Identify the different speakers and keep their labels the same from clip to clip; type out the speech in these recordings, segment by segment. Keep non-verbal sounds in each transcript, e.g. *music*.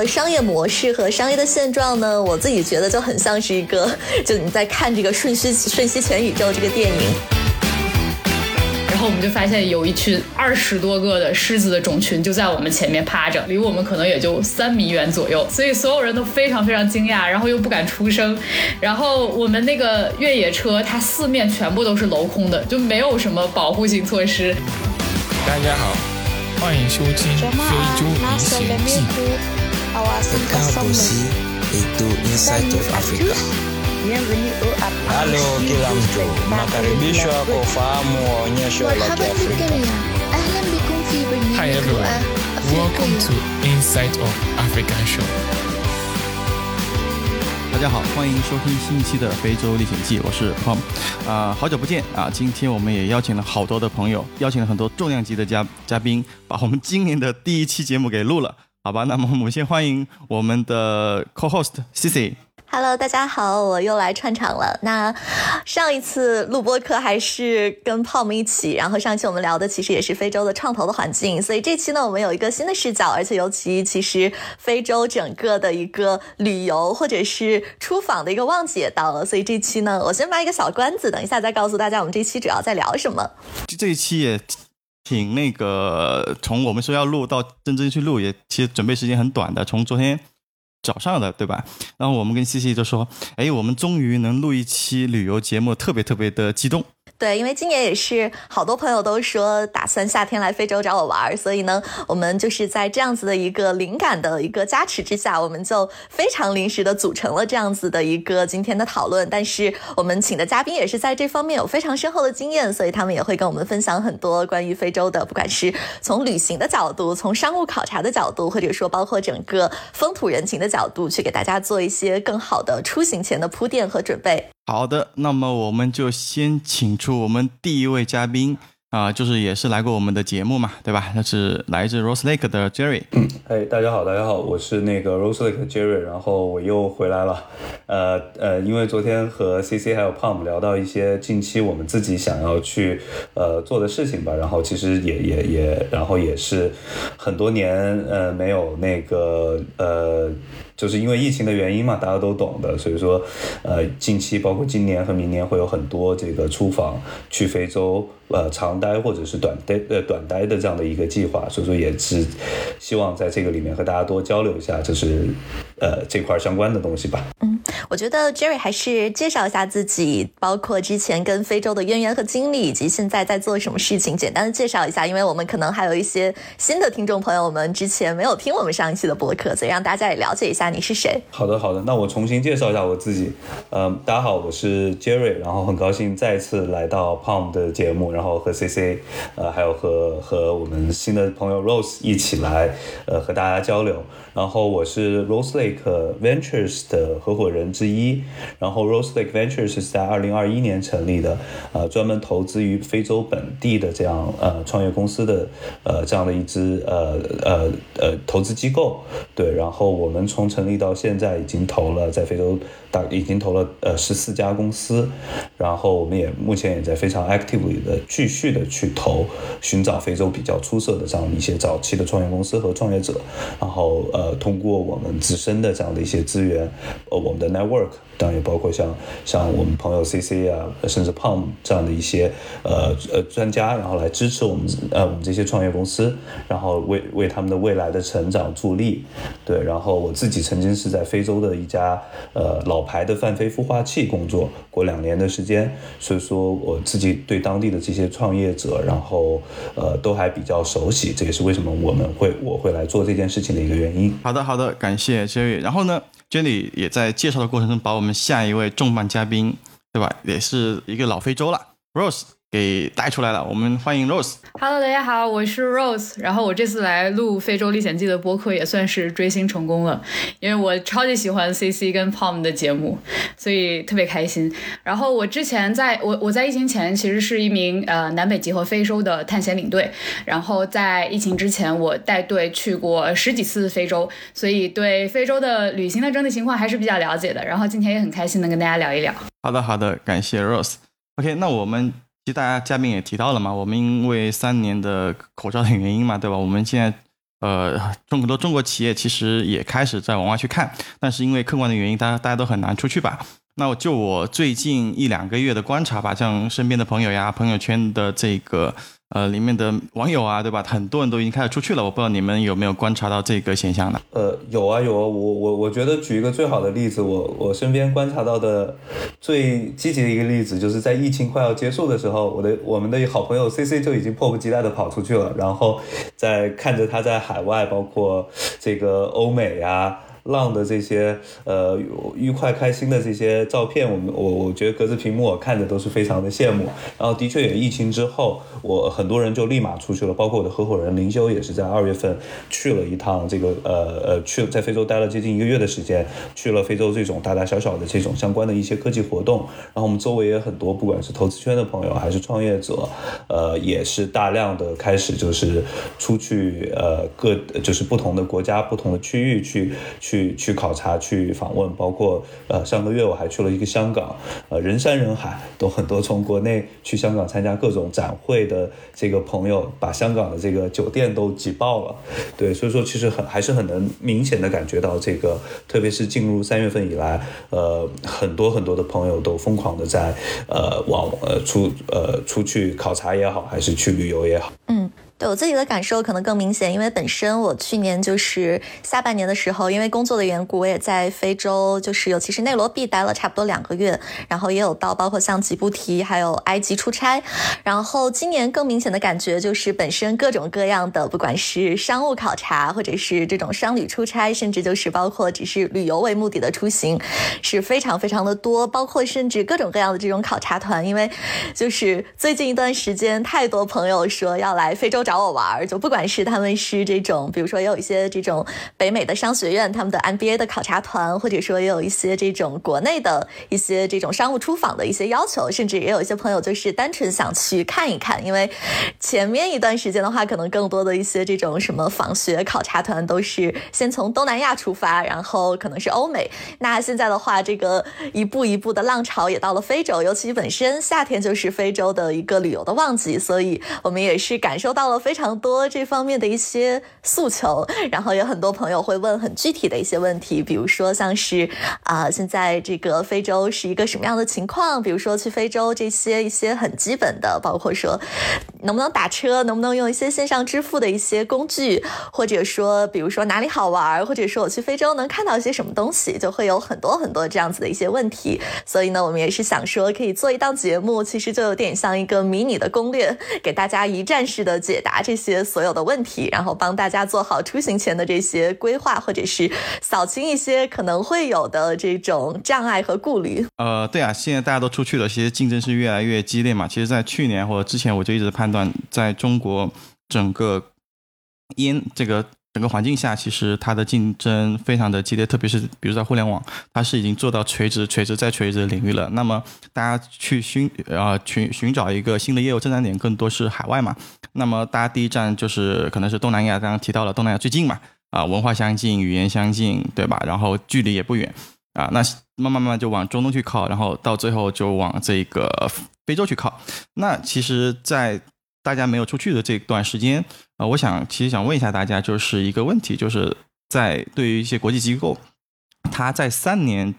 Speaker 1: 的商业模式和商业的现状呢，我自己觉得就很像是一个，*laughs* 就你在看这个《瞬息瞬息全宇宙》这个电影。
Speaker 2: 然后我们就发现有一群二十多个的狮子的种群就在我们前面趴着，离我们可能也就三米远左右，所以所有人都非常非常惊讶，然后又不敢出声。然后我们那个越野车，它四面全部都是镂空的，就没有什么保护性措施。
Speaker 3: 大家好，欢迎收听《非洲历险记》。
Speaker 4: Halo kila mtu, nakaribishwa kufahamu onyesho la Kiafrika.
Speaker 3: Hi everyone, welcome to Inside of African Show.
Speaker 5: 大家好，欢迎收听新一期的《非洲历险记》，我是 Pom。啊，好久不见啊！今天我们也邀请了好多的朋友，邀请了很多重量级的嘉嘉宾，把我们今年的第一期节目给录了，好吧？*laughs* 那么我们先欢迎我们的 co-host Cici。
Speaker 1: Hello，大家好，我又来串场了。那上一次录播课还是跟泡沫一起，然后上期我们聊的其实也是非洲的创投的环境，所以这期呢我们有一个新的视角，而且尤其其实非洲整个的一个旅游或者是出访的一个旺季也到了，所以这期呢我先卖一个小关子，等一下再告诉大家我们这期主要在聊什么。
Speaker 5: 这一期也挺那个，从我们说要录到真正去录，也其实准备时间很短的，从昨天。早上的对吧？然后我们跟西西就说：“哎，我们终于能录一期旅游节目，特别特别的激动。”
Speaker 1: 对，因为今年也是好多朋友都说打算夏天来非洲找我玩，所以呢，我们就是在这样子的一个灵感的一个加持之下，我们就非常临时的组成了这样子的一个今天的讨论。但是我们请的嘉宾也是在这方面有非常深厚的经验，所以他们也会跟我们分享很多关于非洲的，不管是从旅行的角度，从商务考察的角度，或者说包括整个风土人情的角度，去给大家做一些更好的出行前的铺垫和准备。
Speaker 5: 好的，那么我们就先请出我们第一位嘉宾啊，就是也是来过我们的节目嘛，对吧？那是来自 Rose Lake 的 Jerry。
Speaker 6: 嗯，哎，大家好，大家好，我是那个 Rose Lake 的 Jerry，然后我又回来了。呃呃，因为昨天和 CC 还有 Pom 聊到一些近期我们自己想要去呃做的事情吧，然后其实也也也，然后也是很多年呃没有那个呃。就是因为疫情的原因嘛，大家都懂的，所以说，呃，近期包括今年和明年会有很多这个出访去非洲，呃，长待或者是短待呃短待的这样的一个计划，所以说也是希望在这个里面和大家多交流一下，就是呃这块相关的东西吧。
Speaker 1: 嗯，我觉得 Jerry 还是介绍一下自己，包括之前跟非洲的渊源和经历，以及现在在做什么事情，简单的介绍一下，因为我们可能还有一些新的听众朋友们之前没有听我们上一期的播客，所以让大家也了解一下。你是谁？
Speaker 6: 好的，好的，那我重新介绍一下我自己。嗯，大家好，我是 Jerry，然后很高兴再次来到 Palm 的节目，然后和 CC，呃，还有和和我们新的朋友 Rose 一起来，呃，和大家交流。然后我是 Rose Ventures 的合伙人之一。然后 Rose Lake Ventures 是在二零二一年成立的，呃，专门投资于非洲本地的这样呃创业公司的呃这样的一支呃呃呃投资机构。对，然后我们从成立到现在已经投了在非洲大已经投了呃十四家公司，然后我们也目前也在非常 actively 的继续的去投，寻找非洲比较出色的这样一些早期的创业公司和创业者，然后呃通过我们自身的这样的一些资源，呃我们的 network。当然也包括像像我们朋友 C C 啊，甚至 Palm 这样的一些呃呃专家，然后来支持我们呃我们这些创业公司，然后为为他们的未来的成长助力。对，然后我自己曾经是在非洲的一家呃老老牌的泛非孵化器工作过两年的时间，所以说我自己对当地的这些创业者，然后呃都还比较熟悉，这也是为什么我们会我会来做这件事情的一个原因。
Speaker 5: 好的，好的，感谢 Jerry。然后呢？Jenny 也在介绍的过程中，把我们下一位重磅嘉宾，对吧？也是一个老非洲了，Rose。给带出来了，我们欢迎 Rose。
Speaker 2: Hello，大家好，我是 Rose。然后我这次来录《非洲历险记》的播客，也算是追星成功了，因为我超级喜欢 CC 跟 Palm 的节目，所以特别开心。然后我之前在我我在疫情前其实是一名呃南北极和非洲的探险领队，然后在疫情之前我带队去过十几次非洲，所以对非洲的旅行的整体情况还是比较了解的。然后今天也很开心能跟大家聊一聊。
Speaker 5: 好的，好的，感谢 Rose。OK，那我们。其实大家嘉宾也提到了嘛，我们因为三年的口罩的原因嘛，对吧？我们现在呃，中很多中国企业其实也开始在往外去看，但是因为客观的原因，大家大家都很难出去吧。那我就我最近一两个月的观察吧，像身边的朋友呀、朋友圈的这个呃里面的网友啊，对吧？很多人都已经开始出去了，我不知道你们有没有观察到这个现象呢？
Speaker 6: 呃，有啊有啊，我我我觉得举一个最好的例子，我我身边观察到的最积极的一个例子，就是在疫情快要结束的时候，我的我们的好朋友 C C 就已经迫不及待的跑出去了，然后在看着他在海外，包括这个欧美呀。浪的这些呃愉快开心的这些照片，我们我我觉得隔着屏幕我看着都是非常的羡慕。然后的确也疫情之后，我很多人就立马出去了，包括我的合伙人林修也是在二月份去了一趟这个呃呃去在非洲待了接近一个月的时间，去了非洲这种大大小小的这种相关的一些科技活动。然后我们周围也很多，不管是投资圈的朋友还是创业者，呃也是大量的开始就是出去呃各就是不同的国家不同的区域去。去去去考察去访问，包括呃上个月我还去了一个香港，呃人山人海，都很多从国内去香港参加各种展会的这个朋友，把香港的这个酒店都挤爆了。对，所以说其实很还是很能明显的感觉到这个，特别是进入三月份以来，呃很多很多的朋友都疯狂的在呃往呃出呃出去考察也好，还是去旅游也好。
Speaker 1: 嗯。对我自己的感受可能更明显，因为本身我去年就是下半年的时候，因为工作的缘故，我也在非洲，就是尤其是内罗毕待了差不多两个月，然后也有到包括像吉布提还有埃及出差。然后今年更明显的感觉就是本身各种各样的，不管是商务考察，或者是这种商旅出差，甚至就是包括只是旅游为目的的出行，是非常非常的多。包括甚至各种各样的这种考察团，因为就是最近一段时间，太多朋友说要来非洲。找我玩儿，就不管是他们是这种，比如说也有一些这种北美的商学院他们的 MBA 的考察团，或者说也有一些这种国内的一些这种商务出访的一些要求，甚至也有一些朋友就是单纯想去看一看。因为前面一段时间的话，可能更多的一些这种什么访学考察团都是先从东南亚出发，然后可能是欧美。那现在的话，这个一步一步的浪潮也到了非洲，尤其本身夏天就是非洲的一个旅游的旺季，所以我们也是感受到了。非常多这方面的一些诉求，*laughs* 然后有很多朋友会问很具体的一些问题，比如说像是啊，现在这个非洲是一个什么样的情况？比如说去非洲这些一些很基本的，包括说能不能打车，能不能用一些线上支付的一些工具，或者说比如说哪里好玩，或者说我去非洲能看到一些什么东西，就会有很多很多这样子的一些问题。所以呢，我们也是想说可以做一档节目，其实就有点像一个迷你的攻略，给大家一站式的解答。答这些所有的问题，然后帮大家做好出行前的这些规划，或者是扫清一些可能会有的这种障碍和顾虑。
Speaker 5: 呃，对啊，现在大家都出去了，其实竞争是越来越激烈嘛。其实，在去年或者之前，我就一直判断，在中国整个烟这个。整个环境下，其实它的竞争非常的激烈，特别是比如在互联网，它是已经做到垂直、垂直再垂直的领域了。那么大家去寻啊寻寻找一个新的业务增长点，更多是海外嘛。那么大家第一站就是可能是东南亚，刚刚提到了东南亚最近嘛，啊文化相近，语言相近，对吧？然后距离也不远啊，那慢慢慢慢就往中东去靠，然后到最后就往这个非洲去靠。那其实，在大家没有出去的这段时间，啊，我想其实想问一下大家，就是一个问题，就是在对于一些国际机构，他在三年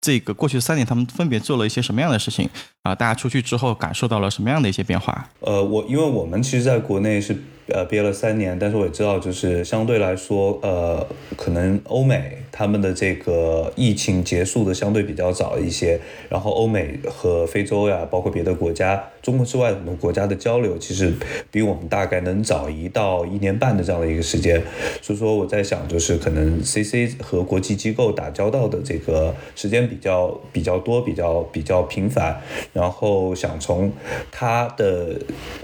Speaker 5: 这个过去三年，他们分别做了一些什么样的事情？啊？大家出去之后感受到了什么样的一些变化？
Speaker 6: 呃，我因为我们其实在国内是。呃，憋了三年，但是我也知道，就是相对来说，呃，可能欧美他们的这个疫情结束的相对比较早一些，然后欧美和非洲呀，包括别的国家，中国之外很多国家的交流，其实比我们大概能早一到一年半的这样的一个时间，所以说我在想，就是可能 CC 和国际机构打交道的这个时间比较比较多，比较比较频繁，然后想从他的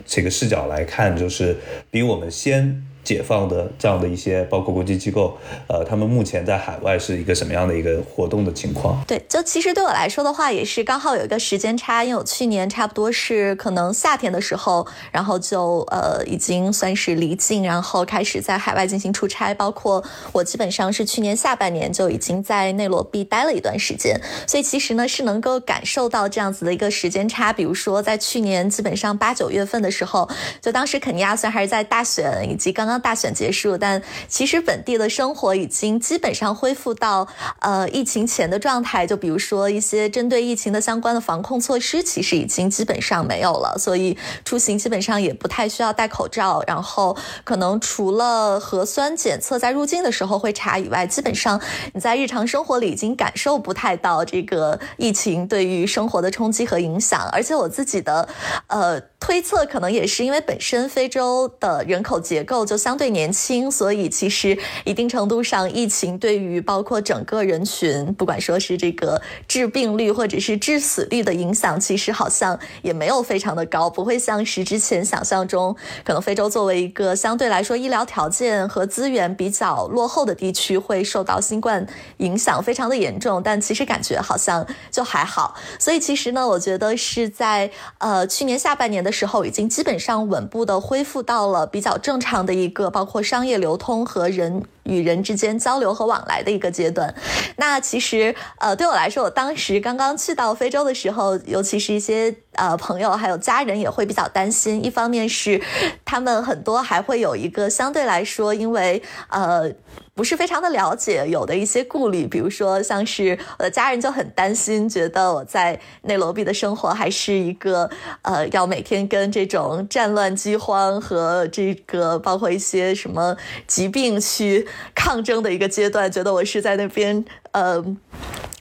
Speaker 6: 这个视角来看，就是。比我们先。解放的这样的一些，包括国际机构，呃，他们目前在海外是一个什么样的一个活动的情况？
Speaker 1: 对，就其实对我来说的话，也是刚好有一个时间差，因为我去年差不多是可能夏天的时候，然后就呃已经算是离境，然后开始在海外进行出差，包括我基本上是去年下半年就已经在内罗毕待了一段时间，所以其实呢是能够感受到这样子的一个时间差。比如说在去年基本上八九月份的时候，就当时肯尼亚虽然还是在大选以及刚刚。刚大选结束，但其实本地的生活已经基本上恢复到呃疫情前的状态。就比如说一些针对疫情的相关的防控措施，其实已经基本上没有了，所以出行基本上也不太需要戴口罩。然后可能除了核酸检测在入境的时候会查以外，基本上你在日常生活里已经感受不太到这个疫情对于生活的冲击和影响。而且我自己的呃推测，可能也是因为本身非洲的人口结构就相对年轻，所以其实一定程度上，疫情对于包括整个人群，不管说是这个致病率或者是致死率的影响，其实好像也没有非常的高，不会像是之前想象中，可能非洲作为一个相对来说医疗条件和资源比较落后的地区，会受到新冠影响非常的严重。但其实感觉好像就还好，所以其实呢，我觉得是在呃去年下半年的时候，已经基本上稳步的恢复到了比较正常的一个，包括商业流通和人。与人之间交流和往来的一个阶段。那其实，呃，对我来说，我当时刚刚去到非洲的时候，尤其是一些呃朋友还有家人也会比较担心。一方面是他们很多还会有一个相对来说，因为呃。不是非常的了解，有的一些顾虑，比如说像是我的家人就很担心，觉得我在内罗毕的生活还是一个呃，要每天跟这种战乱、饥荒和这个包括一些什么疾病去抗争的一个阶段，觉得我是在那边呃。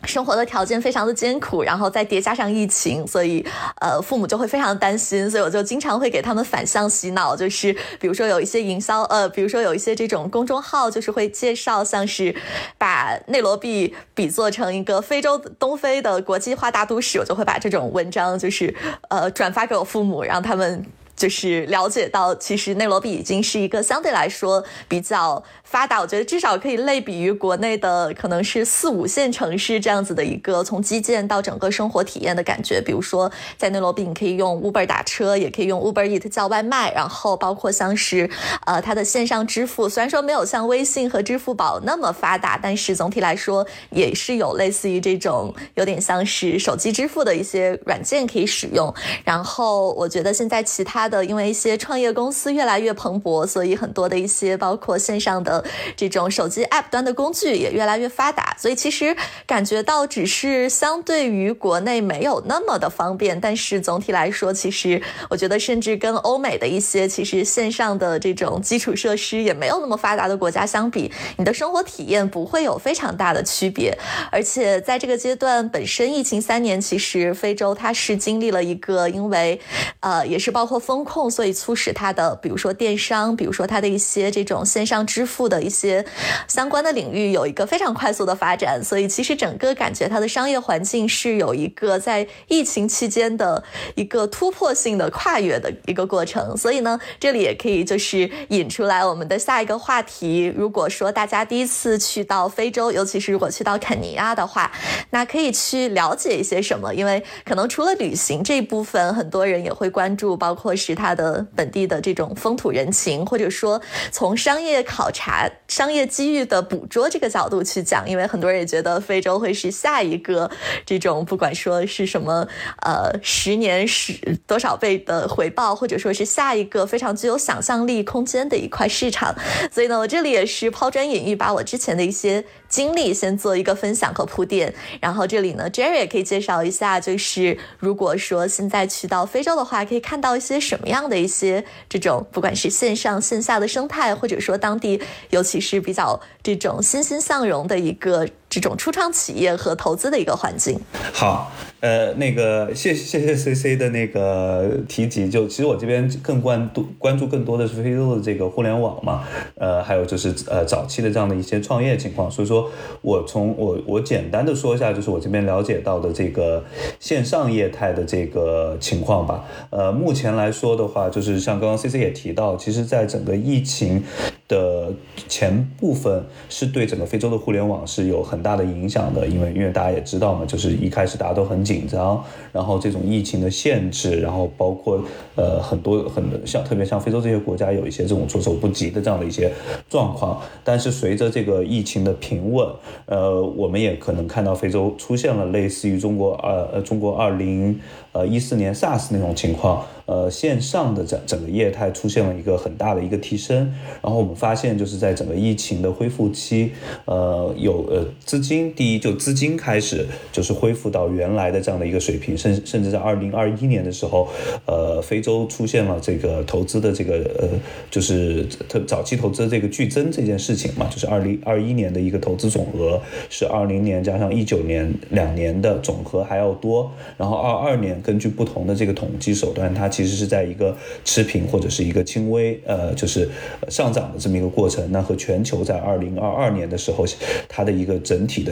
Speaker 1: 生活的条件非常的艰苦，然后再叠加上疫情，所以呃父母就会非常担心，所以我就经常会给他们反向洗脑，就是比如说有一些营销呃，比如说有一些这种公众号，就是会介绍像是把内罗毕比作成一个非洲东非的国际化大都市，我就会把这种文章就是呃转发给我父母，让他们。就是了解到，其实内罗毕已经是一个相对来说比较发达，我觉得至少可以类比于国内的可能是四五线城市这样子的一个从基建到整个生活体验的感觉。比如说在内罗毕，你可以用 Uber 打车，也可以用 Uber Eat 叫外卖，然后包括像是呃它的线上支付，虽然说没有像微信和支付宝那么发达，但是总体来说也是有类似于这种有点像是手机支付的一些软件可以使用。然后我觉得现在其他。的，因为一些创业公司越来越蓬勃，所以很多的一些包括线上的这种手机 App 端的工具也越来越发达。所以其实感觉到只是相对于国内没有那么的方便，但是总体来说，其实我觉得甚至跟欧美的一些其实线上的这种基础设施也没有那么发达的国家相比，你的生活体验不会有非常大的区别。而且在这个阶段，本身疫情三年，其实非洲它是经历了一个，因为呃也是包括风。控，所以促使它的，比如说电商，比如说它的一些这种线上支付的一些相关的领域有一个非常快速的发展。所以其实整个感觉它的商业环境是有一个在疫情期间的一个突破性的跨越的一个过程。所以呢，这里也可以就是引出来我们的下一个话题。如果说大家第一次去到非洲，尤其是如果去到肯尼亚的话，那可以去了解一些什么？因为可能除了旅行这一部分，很多人也会关注，包括是。它的本地的这种风土人情，或者说从商业考察、商业机遇的捕捉这个角度去讲，因为很多人也觉得非洲会是下一个这种不管说是什么呃十年十多少倍的回报，或者说是下一个非常具有想象力空间的一块市场。所以呢，我这里也是抛砖引玉，把我之前的一些。经历先做一个分享和铺垫，然后这里呢，Jerry 也可以介绍一下，就是如果说现在去到非洲的话，可以看到一些什么样的一些这种，不管是线上线下的生态，或者说当地，尤其是比较这种欣欣向荣的一个。这种初创企业和投资的一个环境。
Speaker 6: 好，呃，那个谢谢谢 C C 的那个提及，就其实我这边更关注关注更多的是非洲的这个互联网嘛，呃，还有就是呃早期的这样的一些创业情况。所以说我从我我简单的说一下，就是我这边了解到的这个线上业态的这个情况吧。呃，目前来说的话，就是像刚刚 C C 也提到，其实在整个疫情的前部分，是对整个非洲的互联网是有很大的影响的，因为因为大家也知道嘛，就是一开始大家都很紧紧张，然后这种疫情的限制，然后包括呃很多很多像特别像非洲这些国家有一些这种措手不及的这样的一些状况，但是随着这个疫情的平稳，呃，我们也可能看到非洲出现了类似于中国二呃中国二零呃一四年 SARS 那种情况。呃线上的整整个业态出现了一个很大的一个提升。然后我们发现就是在整个疫情的恢复期，呃有呃资金第一就资金开始就是恢复到原来的这样的一个水平，甚甚至在二零二一年的时候，呃非洲出现了这个投资的这个呃就是特早期投资这个剧增这件事情嘛，就是二零二一年的一个投资总额是二零年加上一九年两年的总和还要多，然后二二年根据不同的这个统计手段，它其其实是在一个持平或者是一个轻微呃就是上涨的这么一个过程。那和全球在二零二二年的时候，它的一个整体的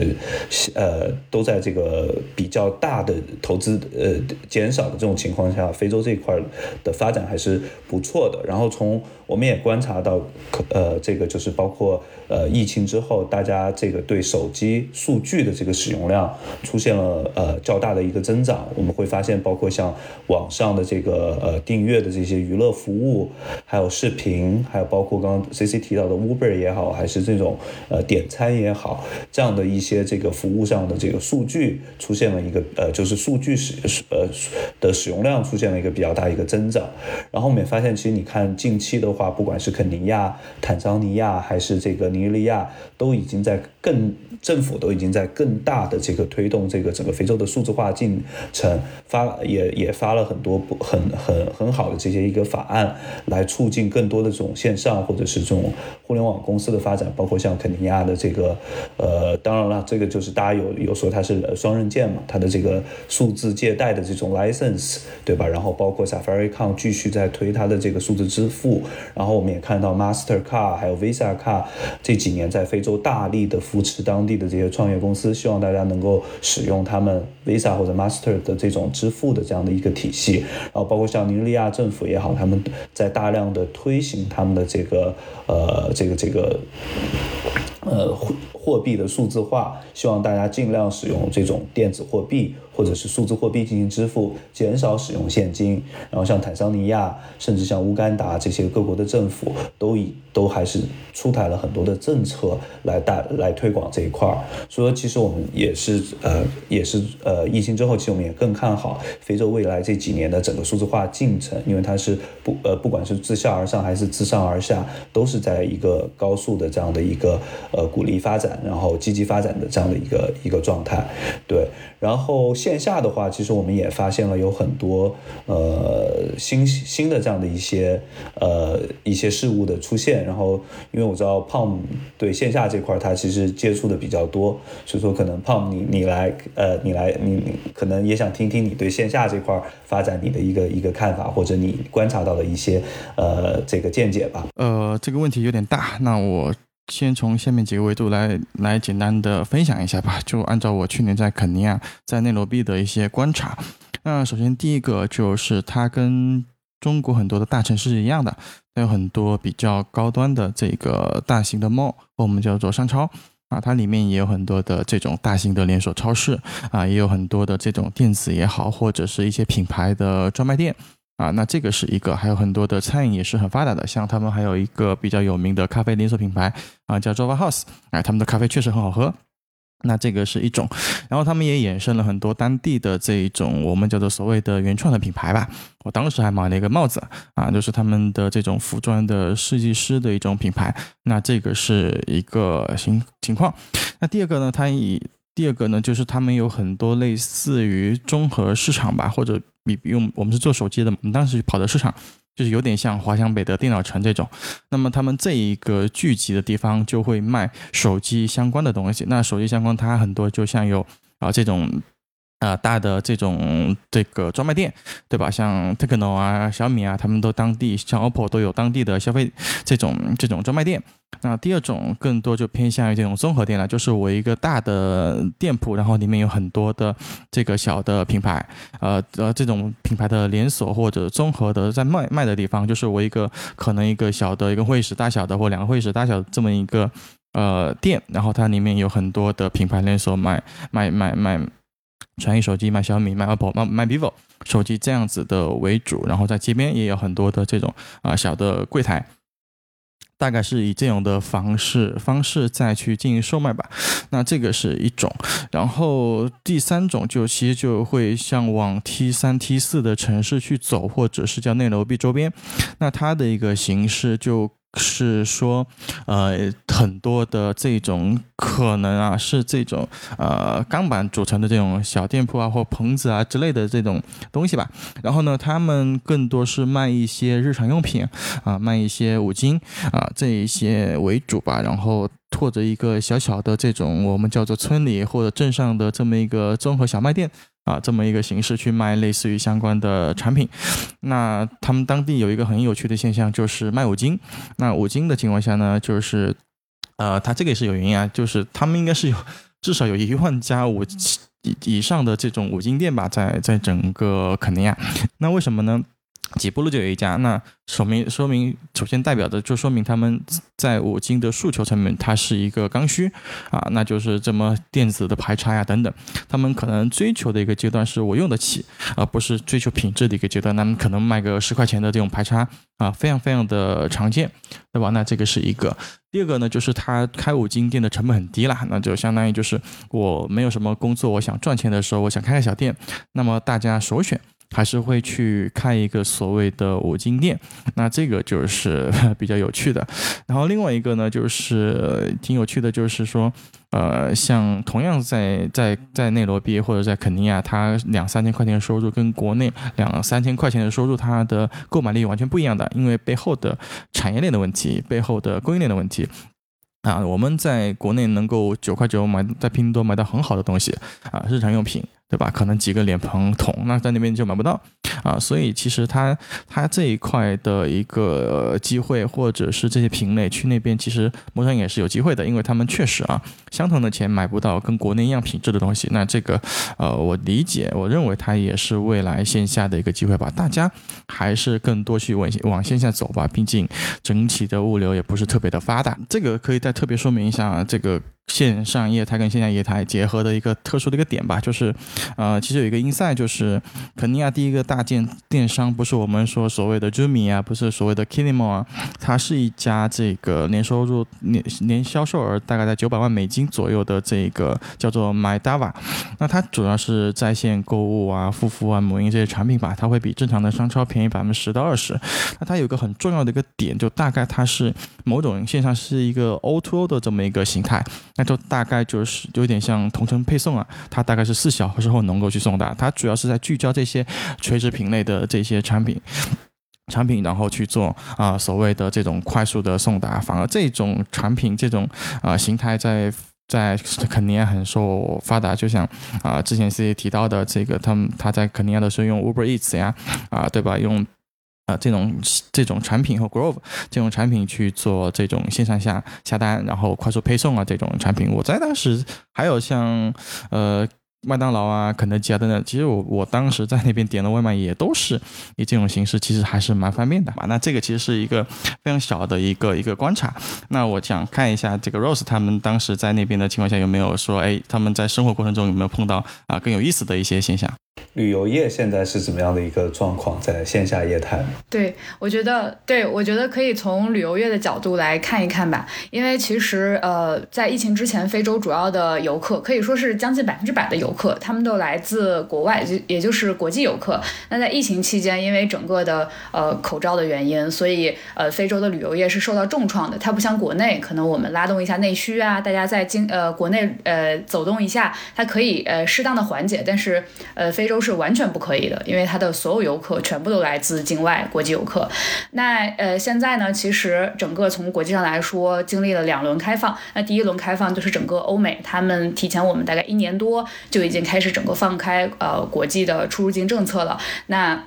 Speaker 6: 呃都在这个比较大的投资呃减少的这种情况下，非洲这一块的发展还是不错的。然后从我们也观察到，呃，这个就是包括呃疫情之后，大家这个对手机数据的这个使用量出现了呃较大的一个增长。我们会发现，包括像网上的这个呃订阅的这些娱乐服务，还有视频，还有包括刚刚 C C 提到的 Uber 也好，还是这种呃点餐也好，这样的一些这个服务上的这个数据出现了一个呃就是数据使呃的使用量出现了一个比较大一个增长。然后我们也发现，其实你看近期的。话不管是肯尼亚、坦桑尼亚还是这个尼日利亚，都已经在更政府都已经在更大的这个推动这个整个非洲的数字化进程，发也也发了很多不很很很好的这些一个法案，来促进更多的这种线上或者是这种互联网公司的发展，包括像肯尼亚的这个呃，当然了，这个就是大家有有说它是双刃剑嘛，它的这个数字借贷的这种 license，对吧？然后包括 Safaricom 继续在推它的这个数字支付。然后我们也看到 Master Car，还有 Visa Car 这几年在非洲大力的扶持当地的这些创业公司，希望大家能够使用他们 Visa 或者 Master 的这种支付的这样的一个体系。然后包括像尼日利亚政府也好，他们在大量的推行他们的这个呃这个这个呃货货币的数字化，希望大家尽量使用这种电子货币。或者是数字货币进行支付，减少使用现金。然后像坦桑尼亚，甚至像乌干达这些各国的政府，都已都还是出台了很多的政策来带来推广这一块儿。所以说，其实我们也是呃也是呃疫情之后，其实我们也更看好非洲未来这几年的整个数字化进程，因为它是不呃不管是自下而上还是自上而下，都是在一个高速的这样的一个呃鼓励发展，然后积极发展的这样的一个一个状态。对，然后现线下的话，其实我们也发现了有很多呃新新的这样的一些呃一些事物的出现。然后，因为我知道 Palm 对线下这块他其实接触的比较多，所以说可能 Palm 你你来呃你来你可能也想听听你对线下这块发展你的一个一个看法，或者你观察到的一些呃这个见解吧。
Speaker 5: 呃，这个问题有点大，那我。先从下面几个维度来来简单的分享一下吧，就按照我去年在肯尼亚、在内罗毕的一些观察。那首先第一个就是它跟中国很多的大城市是一样的，它有很多比较高端的这个大型的 mall，我们叫做商超啊，它里面也有很多的这种大型的连锁超市啊，也有很多的这种电子也好，或者是一些品牌的专卖店。啊，那这个是一个，还有很多的餐饮也是很发达的，像他们还有一个比较有名的咖啡连锁品牌啊，叫 Java House，哎，他们的咖啡确实很好喝。那这个是一种，然后他们也衍生了很多当地的这一种我们叫做所谓的原创的品牌吧。我当时还买了一个帽子啊，就是他们的这种服装的设计师的一种品牌。那这个是一个情情况。那第二个呢，它以第二个呢，就是他们有很多类似于综合市场吧，或者。比比用我们是做手机的，我们当时跑的市场就是有点像华强北的电脑城这种。那么他们这一个聚集的地方就会卖手机相关的东西。那手机相关，它很多就像有啊这种。啊，大的这种这个专卖店，对吧？像 Techno 啊、小米啊，他们都当地，像 OPPO 都有当地的消费这种这种专卖店。那第二种更多就偏向于这种综合店了，就是我一个大的店铺，然后里面有很多的这个小的品牌，呃呃，这种品牌的连锁或者综合的在卖卖的地方，就是我一个可能一个小的一个会议室大小的或两个会议室大小这么一个呃店，然后它里面有很多的品牌连锁卖卖卖卖。传艺手机卖小米卖 OPPO 卖卖 vivo 手机这样子的为主，然后在街边也有很多的这种啊小的柜台。大概是以这种的方式方式再去进行售卖吧，那这个是一种，然后第三种就其实就会像往 T 三 T 四的城市去走，或者是叫内罗毕周边，那它的一个形式就。是说，呃，很多的这种可能啊，是这种呃钢板组成的这种小店铺啊，或棚子啊之类的这种东西吧。然后呢，他们更多是卖一些日常用品啊，卖一些五金啊这一些为主吧。然后或者一个小小的这种我们叫做村里或者镇上的这么一个综合小卖店。啊，这么一个形式去卖类似于相关的产品，那他们当地有一个很有趣的现象，就是卖五金。那五金的情况下呢，就是，呃，它这个也是有原因啊，就是他们应该是有至少有一万家五以以上的这种五金店吧，在在整个肯尼亚。那为什么呢？几步路就有一家，那说明说明首先代表的就说明他们在五金的诉求层面，它是一个刚需啊，那就是这么电子的排插呀等等，他们可能追求的一个阶段是我用得起，而不是追求品质的一个阶段。那么可能卖个十块钱的这种排插啊，非常非常的常见，对吧？那这个是一个。第二个呢，就是他开五金店的成本很低啦，那就相当于就是我没有什么工作，我想赚钱的时候，我想开个小店，那么大家首选。还是会去开一个所谓的五金店，那这个就是 *laughs* 比较有趣的。然后另外一个呢，就是挺有趣的，就是说，呃，像同样在在在内罗毕或者在肯尼亚，它两三千块钱的收入跟国内两三千块钱的收入，它的购买力完全不一样的，因为背后的产业链的问题，背后的供应链的问题。啊，我们在国内能够九块九买在拼多多买到很好的东西啊，日常用品。对吧？可能几个脸盆桶，那在那边就买不到啊。所以其实它它这一块的一个机会，或者是这些品类去那边，其实摩商也是有机会的，因为他们确实啊，相同的钱买不到跟国内一样品质的东西。那这个呃，我理解，我认为它也是未来线下的一个机会吧。大家还是更多去往往线下走吧，毕竟整体的物流也不是特别的发达。这个可以再特别说明一下这个。线上业态跟线下业态结合的一个特殊的一个点吧，就是，呃，其实有一个 inside，就是肯尼亚第一个大件电商，不是我们说所谓的 Jumi 啊，不是所谓的 Kinimo 啊，它是一家这个年收入年年销售额大概在九百万美金左右的这个叫做 MyDava，那它主要是在线购物啊、护肤啊、母婴这些产品吧，它会比正常的商超便宜百分之十到二十。那它有一个很重要的一个点，就大概它是某种线上是一个 O2O 的这么一个形态。那就大概就是有点像同城配送啊，它大概是四小时后能够去送达。它主要是在聚焦这些垂直品类的这些产品，产品然后去做啊所谓的这种快速的送达。反而这种产品这种啊形态在在肯尼亚很受发达。就像啊之前 C 提到的这个，他们他在肯尼亚的时候用 Uber Eats 呀啊对吧用。啊，这种这种产品和 Grove 这种产品去做这种线上下下单，然后快速配送啊，这种产品，我在当时还有像呃。麦当劳啊、肯德基啊等等，其实我我当时在那边点的外卖也都是以这种形式，其实还是蛮方便的吧。那这个其实是一个非常小的一个一个观察。那我想看一下这个 Rose 他们当时在那边的情况下有没有说，哎，他们在生活过程中有没有碰到啊更有意思的一些现象？
Speaker 6: 旅游业现在是怎么样的一个状况？在线下业态？
Speaker 2: 对，我觉得，对我觉得可以从旅游业的角度来看一看吧。因为其实呃，在疫情之前，非洲主要的游客可以说是将近百分之百的游。客他们都来自国外，就也就是国际游客。那在疫情期间，因为整个的呃口罩的原因，所以呃非洲的旅游业是受到重创的。它不像国内，可能我们拉动一下内需啊，大家在经呃国内呃走动一下，它可以呃适当的缓解。但是呃非洲是完全不可以的，因为它的所有游客全部都来自境外国际游客。那呃现在呢，其实整个从国际上来说，经历了两轮开放。那第一轮开放就是整个欧美，他们提前我们大概一年多就。已经开始整个放开呃国际的出入境政策了，那。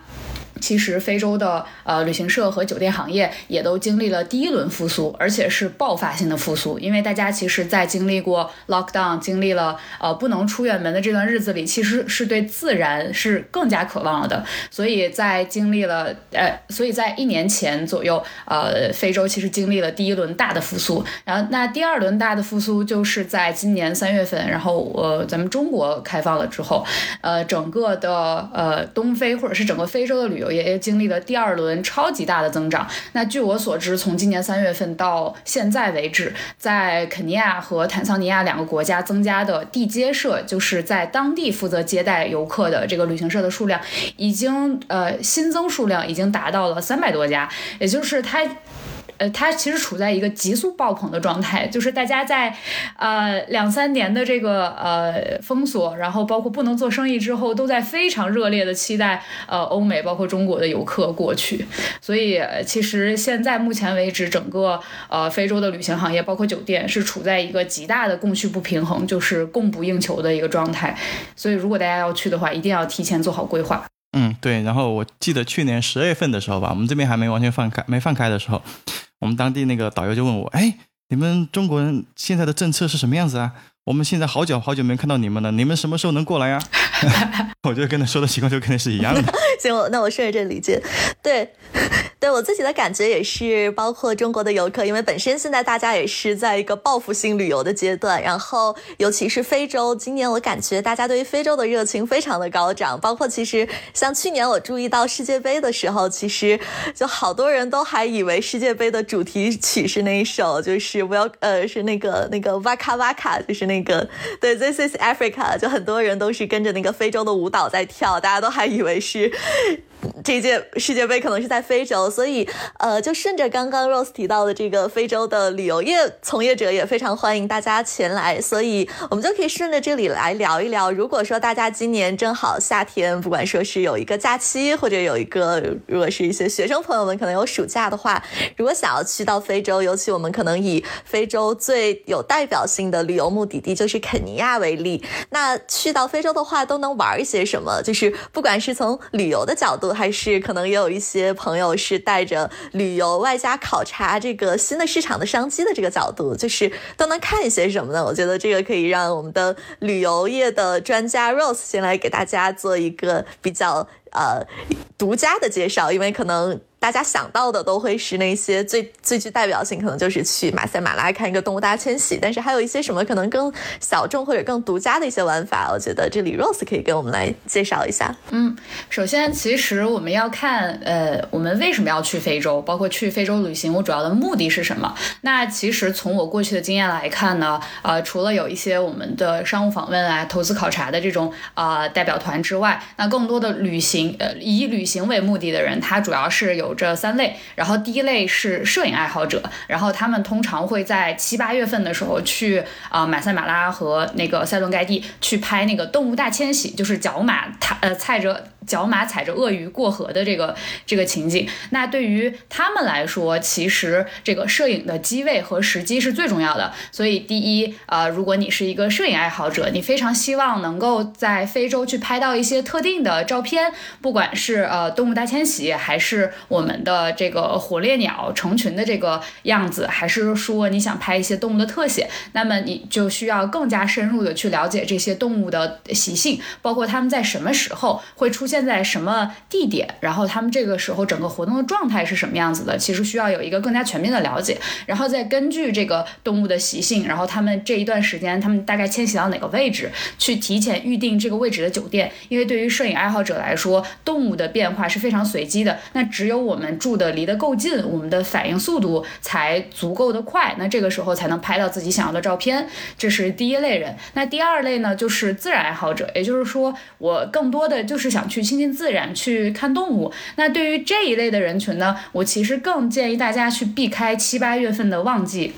Speaker 2: 其实非洲的呃旅行社和酒店行业也都经历了第一轮复苏，而且是爆发性的复苏。因为大家其实，在经历过 lockdown，经历了呃不能出远门的这段日子里，其实是对自然是更加渴望了的。所以在经历了呃，所以在一年前左右，呃，非洲其实经历了第一轮大的复苏。然后那第二轮大的复苏就是在今年三月份，然后呃咱们中国开放了之后，呃整个的呃东非或者是整个非洲的旅游。也经历了第二轮超级大的增长。那据我所知，从今年三月份到现在为止，在肯尼亚和坦桑尼亚两个国家增加的地接社，就是在当地负责接待游客的这个旅行社的数量，已经呃新增数量已经达到了三百多家，也就是它。呃，它其实处在一个急速爆棚的状态，就是大家在，呃两三年的这个呃封锁，然后包括不能做生意之后，都在非常热烈的期待呃欧美包括中国的游客过去。所以其实现在目前为止，整个呃非洲的旅行行业包括酒店是处在一个极大的供需不平衡，就是供不应求的一个状态。所以如果大家要去的话，一定要提前做好规划。
Speaker 5: 嗯，对。然后我记得去年十月份的时候吧，我们这边还没完全放开，没放开的时候。我们当地那个导游就问我：“哎，你们中国人现在的政策是什么样子啊？我们现在好久好久没看到你们了，你们什么时候能过来呀？” *laughs* *laughs* 我觉得跟他说的情况就肯定是一样的。*laughs*
Speaker 1: 行，那我顺着这理解。对，对我自己的感觉也是，包括中国的游客，因为本身现在大家也是在一个报复性旅游的阶段，然后尤其是非洲，今年我感觉大家对于非洲的热情非常的高涨。包括其实像去年我注意到世界杯的时候，其实就好多人都还以为世界杯的主题曲是那一首，就是 Well，呃，是那个那个 Waka Waka，就是那那个对 This is Africa，就很多人都是跟着那个非洲的舞蹈在跳，大家都还以为是。这届世界杯可能是在非洲，所以呃，就顺着刚刚 Rose 提到的这个非洲的旅游业从业者也非常欢迎大家前来，所以我们就可以顺着这里来聊一聊。如果说大家今年正好夏天，不管说是有一个假期，或者有一个如果是一些学生朋友们可能有暑假的话，如果想要去到非洲，尤其我们可能以非洲最有代表性的旅游目的地就是肯尼亚为例，那去到非洲的话都能玩一些什么？就是不管是从旅游的角度，还还是可能也有一些朋友是带着旅游外加考察这个新的市场的商机的这个角度，就是都能看一些什么呢？我觉得这个可以让我们的旅游业的专家 Rose 先来给大家做一个比较呃独家的介绍，因为可能。大家想到的都会是那些最最具代表性，可能就是去马赛马拉看一个动物大迁徙。但是还有一些什么可能更小众或者更独家的一些玩法，我觉得这里 Rose 可以给我们来介绍一下。
Speaker 2: 嗯，首先其实我们要看，呃，我们为什么要去非洲，包括去非洲旅行，我主要的目的是什么？那其实从我过去的经验来看呢，呃，除了有一些我们的商务访问啊、投资考察的这种啊代表团之外，那更多的旅行，呃，以旅行为目的的人，他主要是有。这三类，然后第一类是摄影爱好者，然后他们通常会在七八月份的时候去啊马赛马拉和那个塞伦盖蒂去拍那个动物大迁徙，就是角马它呃踩着。角马踩着鳄鱼过河的这个这个情景，那对于他们来说，其实这个摄影的机位和时机是最重要的。所以，第一，呃，如果你是一个摄影爱好者，你非常希望能够在非洲去拍到一些特定的照片，不管是呃动物大迁徙，还是我们的这个火烈鸟成群的这个样子，还是说你想拍一些动物的特写，那么你就需要更加深入的去了解这些动物的习性，包括它们在什么时候会出现。现在什么地点？然后他们这个时候整个活动的状态是什么样子的？其实需要有一个更加全面的了解，然后再根据这个动物的习性，然后他们这一段时间他们大概迁徙到哪个位置，去提前预定这个位置的酒店。因为对于摄影爱好者来说，动物的变化是非常随机的。那只有我们住的离得够近，我们的反应速度才足够的快，那这个时候才能拍到自己想要的照片。这是第一类人。那第二类呢，就是自然爱好者，也就是说，我更多的就是想去。亲近自然，去看动物。那对于这一类的人群呢，我其实更建议大家去避开七八月份的旺季。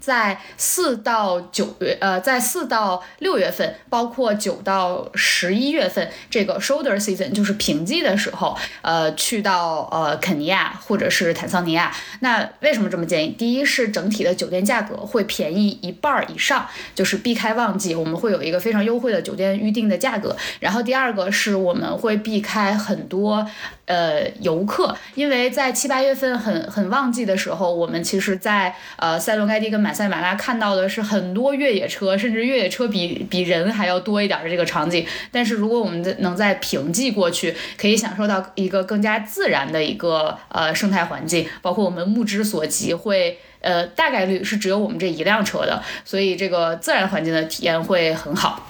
Speaker 2: 在四到九月，呃，在四到六月份，包括九到十一月份，这个 shoulder season 就是平季的时候，呃，去到呃肯尼亚或者是坦桑尼亚。那为什么这么建议？第一是整体的酒店价格会便宜一半以上，就是避开旺季，我们会有一个非常优惠的酒店预订的价格。然后第二个是我们会避开很多。呃，游客，因为在七八月份很很旺季的时候，我们其实，在呃塞伦盖蒂跟马赛马拉看到的是很多越野车，甚至越野车比比人还要多一点的这个场景。但是如果我们能在平季过去，可以享受到一个更加自然的一个呃生态环境，包括我们目之所及会呃大概率是只有我们这一辆车的，所以这个自然环境的体验会很好。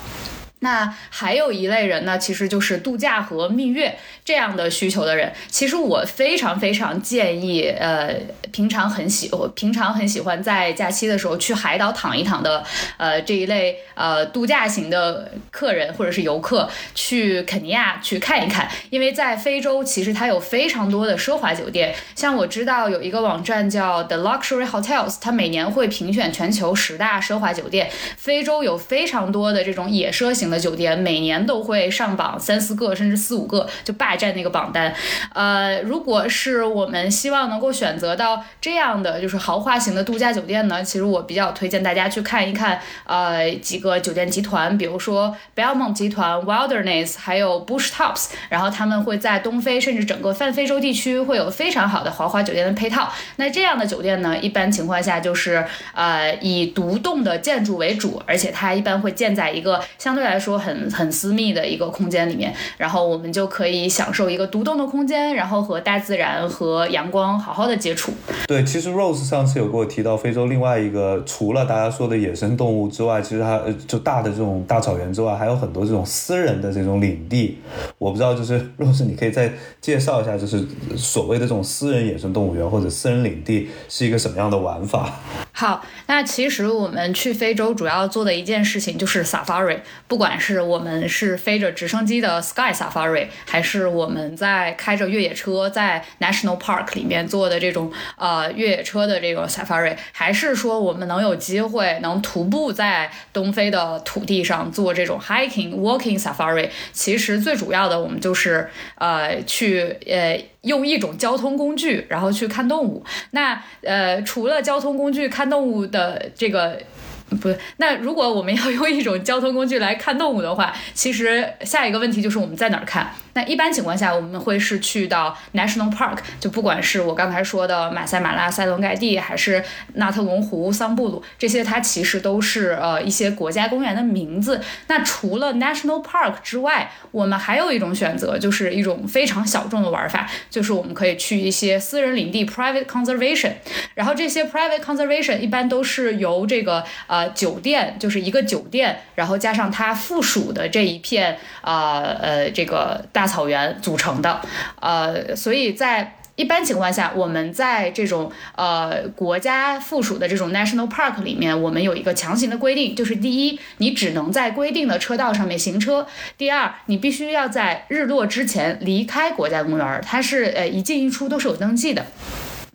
Speaker 2: 那还有一类人呢，其实就是度假和蜜月这样的需求的人。其实我非常非常建议，呃，平常很喜平常很喜欢在假期的时候去海岛躺一躺的，呃，这一类呃度假型的客人或者是游客去肯尼亚去看一看，因为在非洲其实它有非常多的奢华酒店。像我知道有一个网站叫 The Luxury Hotels，它每年会评选全球十大奢华酒店，非洲有非常多的这种野奢型。的酒店每年都会上榜三四个，甚至四五个，就霸占那个榜单。呃，如果是我们希望能够选择到这样的就是豪华型的度假酒店呢，其实我比较推荐大家去看一看，呃，几个酒店集团，比如说 Belmont 集团、Wilderness，还有 Bush Tops，然后他们会在东非甚至整个泛非洲地区会有非常好的豪华酒店的配套。那这样的酒店呢，一般情况下就是呃以独栋的建筑为主，而且它一般会建在一个相对来说很很私密的一个空间里面，然后我们就可以享受一个独栋的空间，然后和大自然和阳光好好的接触。
Speaker 6: 对，其实 Rose 上次有给我提到非洲另外一个，除了大家说的野生动物之外，其实它就大的这种大草原之外，还有很多这种私人的这种领地。我不知道，就是 Rose，你可以再介绍一下，就是所谓的这种私人野生动物园或者私人领地是一个什么样的玩法？
Speaker 2: 好，那其实我们去非洲主要做的一件事情就是 Safari，不管。是我们是飞着直升机的 Sky Safari，还是我们在开着越野车在 National Park 里面做的这种呃越野车的这个 Safari，还是说我们能有机会能徒步在东非的土地上做这种 Hiking Walking Safari？其实最主要的我们就是呃去呃用一种交通工具，然后去看动物。那呃除了交通工具看动物的这个。不，那如果我们要用一种交通工具来看动物的话，其实下一个问题就是我们在哪儿看？那一般情况下，我们会是去到 national park，就不管是我刚才说的马赛马拉、塞伦盖蒂，还是纳特龙湖、桑布鲁，这些它其实都是呃一些国家公园的名字。那除了 national park 之外，我们还有一种选择，就是一种非常小众的玩法，就是我们可以去一些私人领地 private conservation。然后这些 private conservation 一般都是由这个呃酒店，就是一个酒店，然后加上它附属的这一片啊呃这个。大草原组成的，呃，所以在一般情况下，我们在这种呃国家附属的这种 national park 里面，我们有一个强行的规定，就是第一，你只能在规定的车道上面行车；第二，你必须要在日落之前离开国家公园，它是呃一进一出都是有登记的。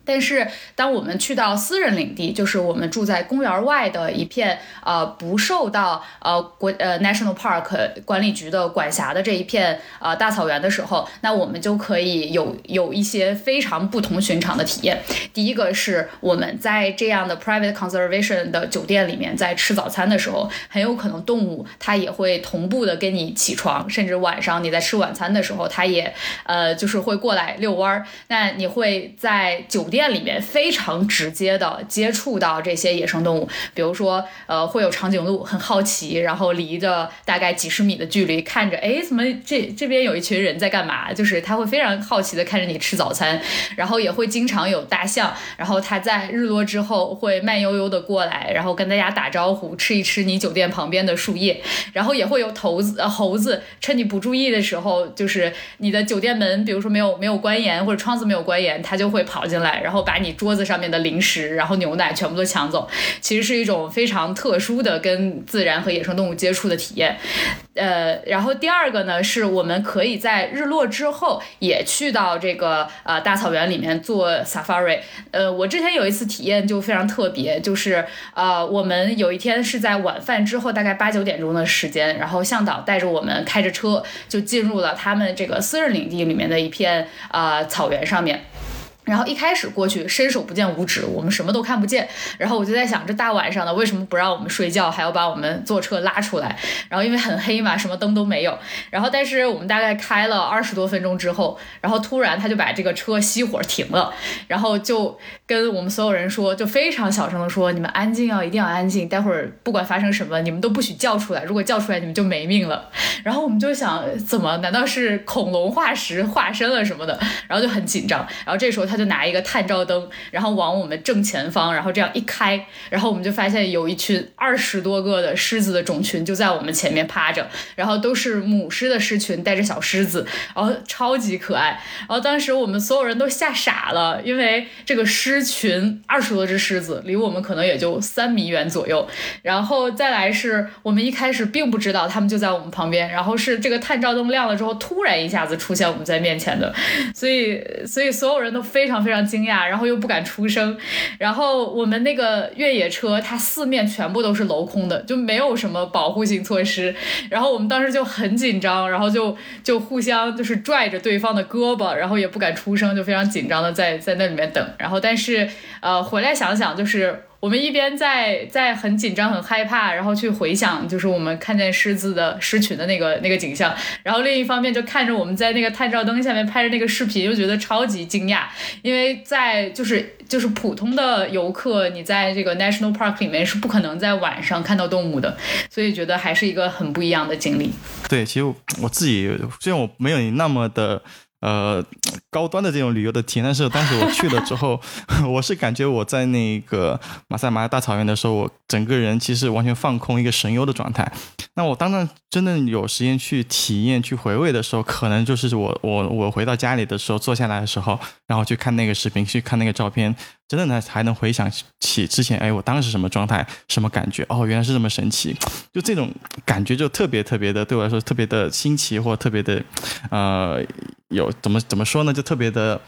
Speaker 2: 但是，当我们去到私人领地，就是我们住在公园外的一片呃不受到呃国呃 National Park 管理局的管辖的这一片呃大草原的时候，那我们就可以有有一些非常不同寻常的体验。第一个是我们在这样的 private conservation 的酒店里面，在吃早餐的时候，很有可能动物它也会同步的跟你起床，甚至晚上你在吃晚餐的时候，它也呃就是会过来遛弯儿。那你会在酒店。店里面非常直接的接触到这些野生动物，比如说，呃，会有长颈鹿很好奇，然后离着大概几十米的距离看着，哎，怎么这这边有一群人在干嘛？就是他会非常好奇的看着你吃早餐，然后也会经常有大象，然后他在日落之后会慢悠悠的过来，然后跟大家打招呼，吃一吃你酒店旁边的树叶，然后也会有头子呃猴子趁你不注意的时候，就是你的酒店门，比如说没有没有关严或者窗子没有关严，它就会跑进来。然后把你桌子上面的零食，然后牛奶全部都抢走，其实是一种非常特殊的跟自然和野生动物接触的体验。呃，然后第二个呢，是我们可以在日落之后也去到这个呃大草原里面做 safari。呃，我之前有一次体验就非常特别，就是呃我们有一天是在晚饭之后大概八九点钟的时间，然后向导带着我们开着车就进入了他们这个私人领地里面的一片啊草原上面。然后一开始过去伸手不见五指，我们什么都看不见。然后我就在想，这大晚上的为什么不让我们睡觉，还要把我们坐车拉出来？然后因为很黑嘛，什么灯都没有。然后但是我们大概开了二十多分钟之后，然后突然他就把这个车熄火停了，然后就跟我们所有人说，就非常小声的说：“你们安静啊，一定要安静。待会儿不管发生什么，你们都不许叫出来。如果叫出来，你们就没命了。”然后我们就想，怎么？难道是恐龙化石化身了什么的？然后就很紧张。然后这时候他。就拿一个探照灯，然后往我们正前方，然后这样一开，然后我们就发现有一群二十多个的狮子的种群就在我们前面趴着，然后都是母狮的狮群带着小狮子，然后超级可爱。然后当时我们所有人都吓傻了，因为这个狮群二十多只狮子离我们可能也就三米远左右，然后再来是我们一开始并不知道他们就在我们旁边，然后是这个探照灯亮了之后，突然一下子出现我们在面前的，所以所以所有人都非非常非常惊讶，然后又不敢出声，然后我们那个越野车它四面全部都是镂空的，就没有什么保护性措施，然后我们当时就很紧张，然后就就互相就是拽着对方的胳膊，然后也不敢出声，就非常紧张的在在那里面等，然后但是呃回来想想就是。我们一边在在很紧张、很害怕，然后去回想，就是我们看见狮子的狮群的那个那个景象，然后另一方面就看着我们在那个探照灯下面拍的那个视频，又觉得超级惊讶，因为在就是就是普通的游客，你在这个 national park 里面是不可能在晚上看到动物的，所以觉得还是一个很不一样的经历。
Speaker 5: 对，其实我自己虽然我没有你那么的。呃，高端的这种旅游的体验，但是当时我去了之后，*laughs* 我是感觉我在那个马赛马拉大草原的时候，我整个人其实完全放空一个神游的状态。那我当然真的有时间去体验、去回味的时候，可能就是我我我回到家里的时候，坐下来的时候，然后去看那个视频，去看那个照片。真的呢，还能回想起之前，哎，我当时什么状态，什么感觉？哦，原来是这么神奇，就这种感觉就特别特别的，对我来说特别的新奇，或特别的，呃，有怎么怎么说呢？就特别的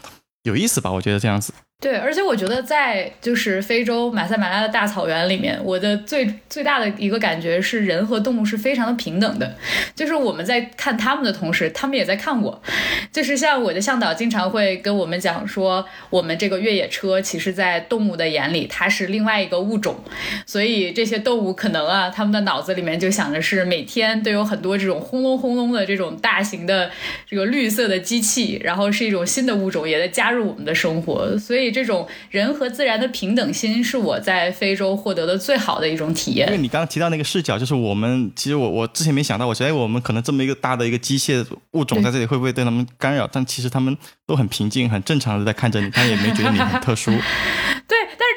Speaker 5: 有意思吧？我觉得这样子。
Speaker 2: 对，而且我觉得在就是非洲马赛马拉的大草原里面，我的最最大的一个感觉是人和动物是非常的平等的。就是我们在看他们的同时，他们也在看我。就是像我的向导经常会跟我们讲说，我们这个越野车其实，在动物的眼里，它是另外一个物种。所以这些动物可能啊，他们的脑子里面就想着是每天都有很多这种轰隆轰隆的这种大型的这个绿色的机器，然后是一种新的物种也在加入我们的生活。所以。这种人和自然的平等心是我在非洲获得的最好的一种体验。
Speaker 5: 因为你刚刚提到那个视角，就是我们其实我我之前没想到，我觉得我们可能这么一个大的一个机械物种在这里会不会对他们干扰？但其实他们都很平静、很正常的在看着你，他也没觉得你很特殊。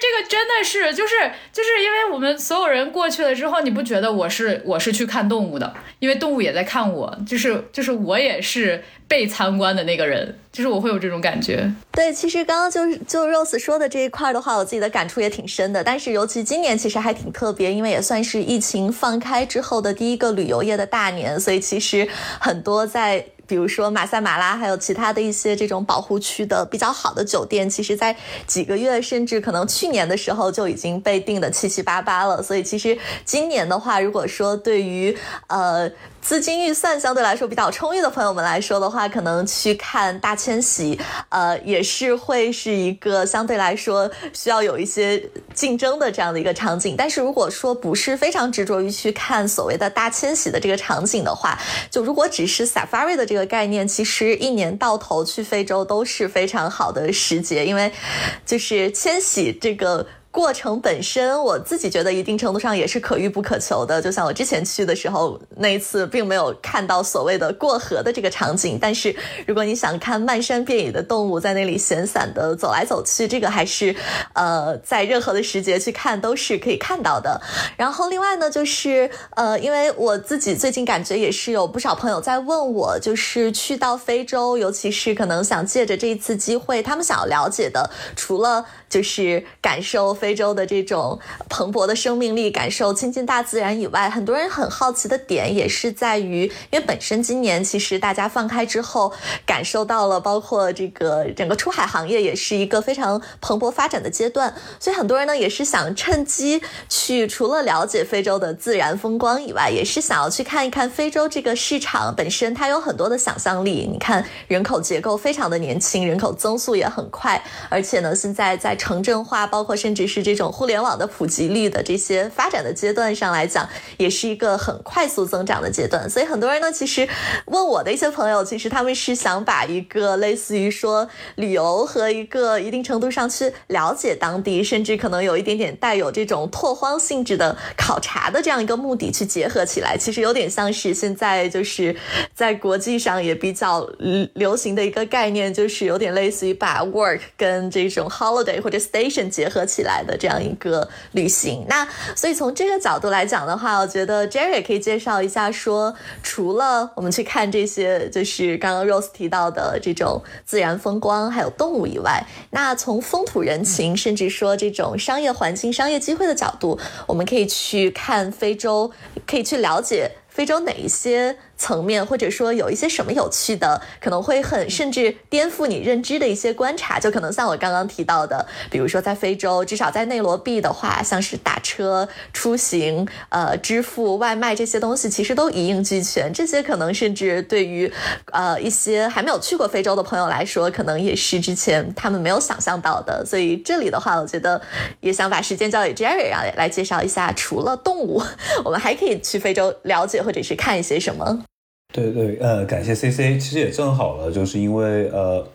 Speaker 2: 这个真的是就是就是因为我们所有人过去了之后，你不觉得我是我是去看动物的？因为动物也在看我，就是就是我也是。被参观的那个人，就是我会有这种感觉。
Speaker 1: 对，其实刚刚就是就 Rose 说的这一块的话，我自己的感触也挺深的。但是尤其今年其实还挺特别，因为也算是疫情放开之后的第一个旅游业的大年，所以其实很多在。比如说马赛马拉，还有其他的一些这种保护区的比较好的酒店，其实，在几个月甚至可能去年的时候就已经被订的七七八八了。所以，其实今年的话，如果说对于呃资金预算相对来说比较充裕的朋友们来说的话，可能去看大迁徙，呃，也是会是一个相对来说需要有一些竞争的这样的一个场景。但是，如果说不是非常执着于去看所谓的大迁徙的这个场景的话，就如果只是 Safari 的这个。概念其实一年到头去非洲都是非常好的时节，因为就是迁徙这个。过程本身，我自己觉得一定程度上也是可遇不可求的。就像我之前去的时候，那一次并没有看到所谓的过河的这个场景。但是，如果你想看漫山遍野的动物在那里闲散的走来走去，这个还是呃在任何的时节去看都是可以看到的。然后另外呢，就是呃，因为我自己最近感觉也是有不少朋友在问我，就是去到非洲，尤其是可能想借着这一次机会，他们想要了解的，除了就是感受。非洲的这种蓬勃的生命力，感受亲近大自然以外，很多人很好奇的点也是在于，因为本身今年其实大家放开之后，感受到了，包括这个整个出海行业也是一个非常蓬勃发展的阶段，所以很多人呢也是想趁机去，除了了解非洲的自然风光以外，也是想要去看一看非洲这个市场本身，它有很多的想象力。你看人口结构非常的年轻，人口增速也很快，而且呢现在在城镇化，包括甚至是这种互联网的普及率的这些发展的阶段上来讲，也是一个很快速增长的阶段。所以很多人呢，其实问我的一些朋友，其实他们是想把一个类似于说旅游和一个一定程度上去了解当地，甚至可能有一点点带有这种拓荒性质的考察的这样一个目的去结合起来，其实有点像是现在就是在国际上也比较流行的一个概念，就是有点类似于把 work 跟这种 holiday 或者 station 结合起来的这样一个旅行。那所以从这个角度来讲的话，我觉得 Jerry 可以介绍一下，说除了我们去看这些，就是刚刚 Rose 提到的这种自然风光，还有动物以外，那从风土人情，甚至说这种商业环境、商业机会的角度，我们可以去看非洲，可以去了解非洲哪一些。层面，或者说有一些什么有趣的，可能会很甚至颠覆你认知的一些观察，就可能像我刚刚提到的，比如说在非洲，至少在内罗毕的话，像是打车、出行、呃支付、外卖这些东西，其实都一应俱全。这些可能甚至对于呃一些还没有去过非洲的朋友来说，可能也是之前他们没有想象到的。所以这里的话，我觉得也想把时间交给 Jerry 啊，来介绍一下，除了动物，*laughs* 我们还可以去非洲了解或者是看一些什么。
Speaker 6: 对对，呃，感谢 C C，其实也正好了，就是因为呃，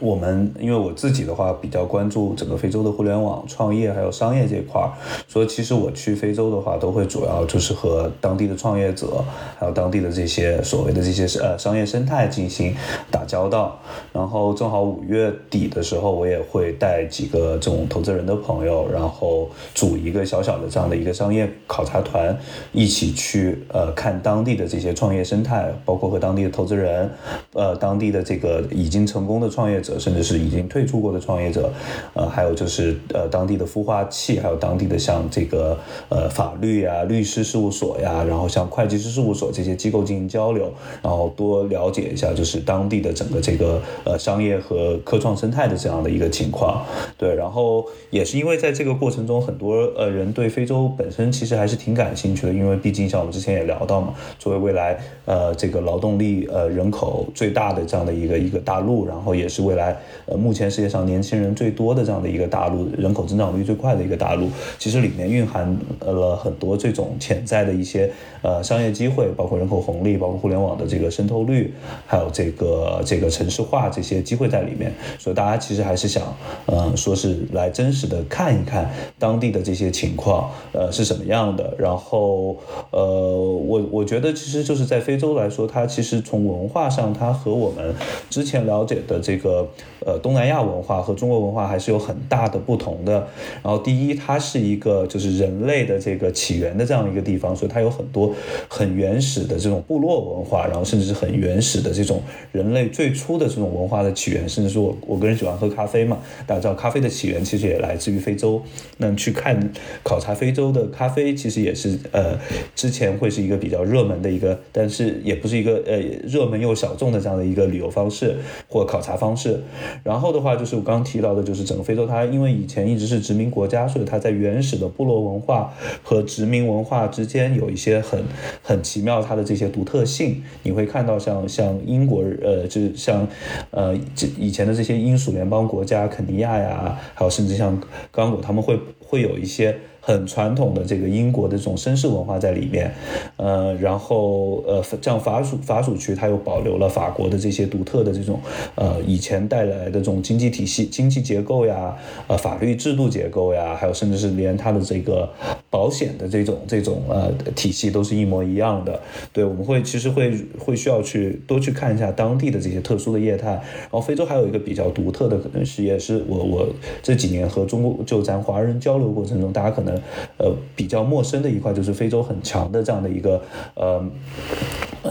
Speaker 6: 我们因为我自己的话比较关注整个非洲的互联网创业还有商业这块儿，所以其实我去非洲的话，都会主要就是和当地的创业者，还有当地的这些所谓的这些呃商业生态进行打交道。然后正好五月底的时候，我也会带几个这种投资人的朋友，然后组一个小小的这样的一个商业考察团，一起去呃看当地的这些创业生态。包括和当地的投资人，呃，当地的这个已经成功的创业者，甚至是已经退出过的创业者，呃，还有就是呃当地的孵化器，还有当地的像这个呃法律呀、律师事务所呀，然后像会计师事务所这些机构进行交流，然后多了解一下就是当地的整个这个呃商业和科创生态的这样的一个情况。对，然后也是因为在这个过程中，很多呃人对非洲本身其实还是挺感兴趣的，因为毕竟像我们之前也聊到嘛，作为未来呃这。这个劳动力呃人口最大的这样的一个一个大陆，然后也是未来呃目前世界上年轻人最多的这样的一个大陆，人口增长率最快的一个大陆，其实里面蕴含了很多这种潜在的一些呃商业机会，包括人口红利，包括互联网的这个渗透率，还有这个这个城市化这些机会在里面。所以大家其实还是想嗯说是来真实的看一看当地的这些情况呃是什么样的。然后呃我我觉得其实就是在非洲来说。说它其实从文化上，它和我们之前了解的这个呃东南亚文化和中国文化还是有很大的不同的。然后第一，它是一个就是人类的这个起源的这样一个地方，所以它有很多很原始的这种部落文化，然后甚至是很原始的这种人类最初的这种文化的起源。甚至是我我个人喜欢喝咖啡嘛，大家知道咖啡的起源其实也来自于非洲。那去看考察非洲的咖啡，其实也是呃之前会是一个比较热门的一个，但是也。是一个呃热门又小众的这样的一个旅游方式或考察方式，然后的话就是我刚刚提到的，就是整个非洲它因为以前一直是殖民国家，所以它在原始的部落文化和殖民文化之间有一些很很奇妙它的这些独特性。你会看到像像英国呃就是像呃这以前的这些英属联邦国家肯尼亚呀，还有甚至像刚果他们会会有一些。很传统的这个英国的这种绅士文化在里面，呃，然后呃，像法属法属区，它又保留了法国的这些独特的这种呃以前带来的这种经济体系、经济结构呀，呃，法律制度结构呀，还有甚至是连它的这个保险的这种这种呃体系都是一模一样的。对，我们会其实会会需要去多去看一下当地的这些特殊的业态。然后非洲还有一个比较独特的，可能是也是我我这几年和中国就咱华人交流过程中，大家可能。呃，比较陌生的一块就是非洲很强的这样的一个呃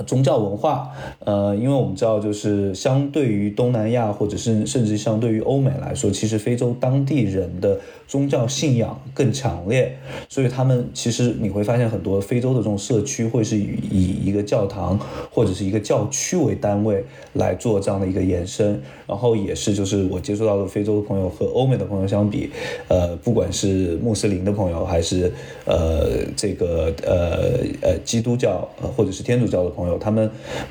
Speaker 6: 宗教文化，呃，因为我们知道，就是相对于东南亚或者是甚至相对于欧美来说，其实非洲当地人的。宗教信仰更强烈，所以他们其实你会发现很多非洲的这种社区会是以一个教堂或者是一个教区为单位来做这样的一个延伸，然后也是就是我接触到的非洲的朋友和欧美的朋友相比，呃，不管是穆斯林的朋友还是呃这个呃呃基督教或者是天主教的朋友，他们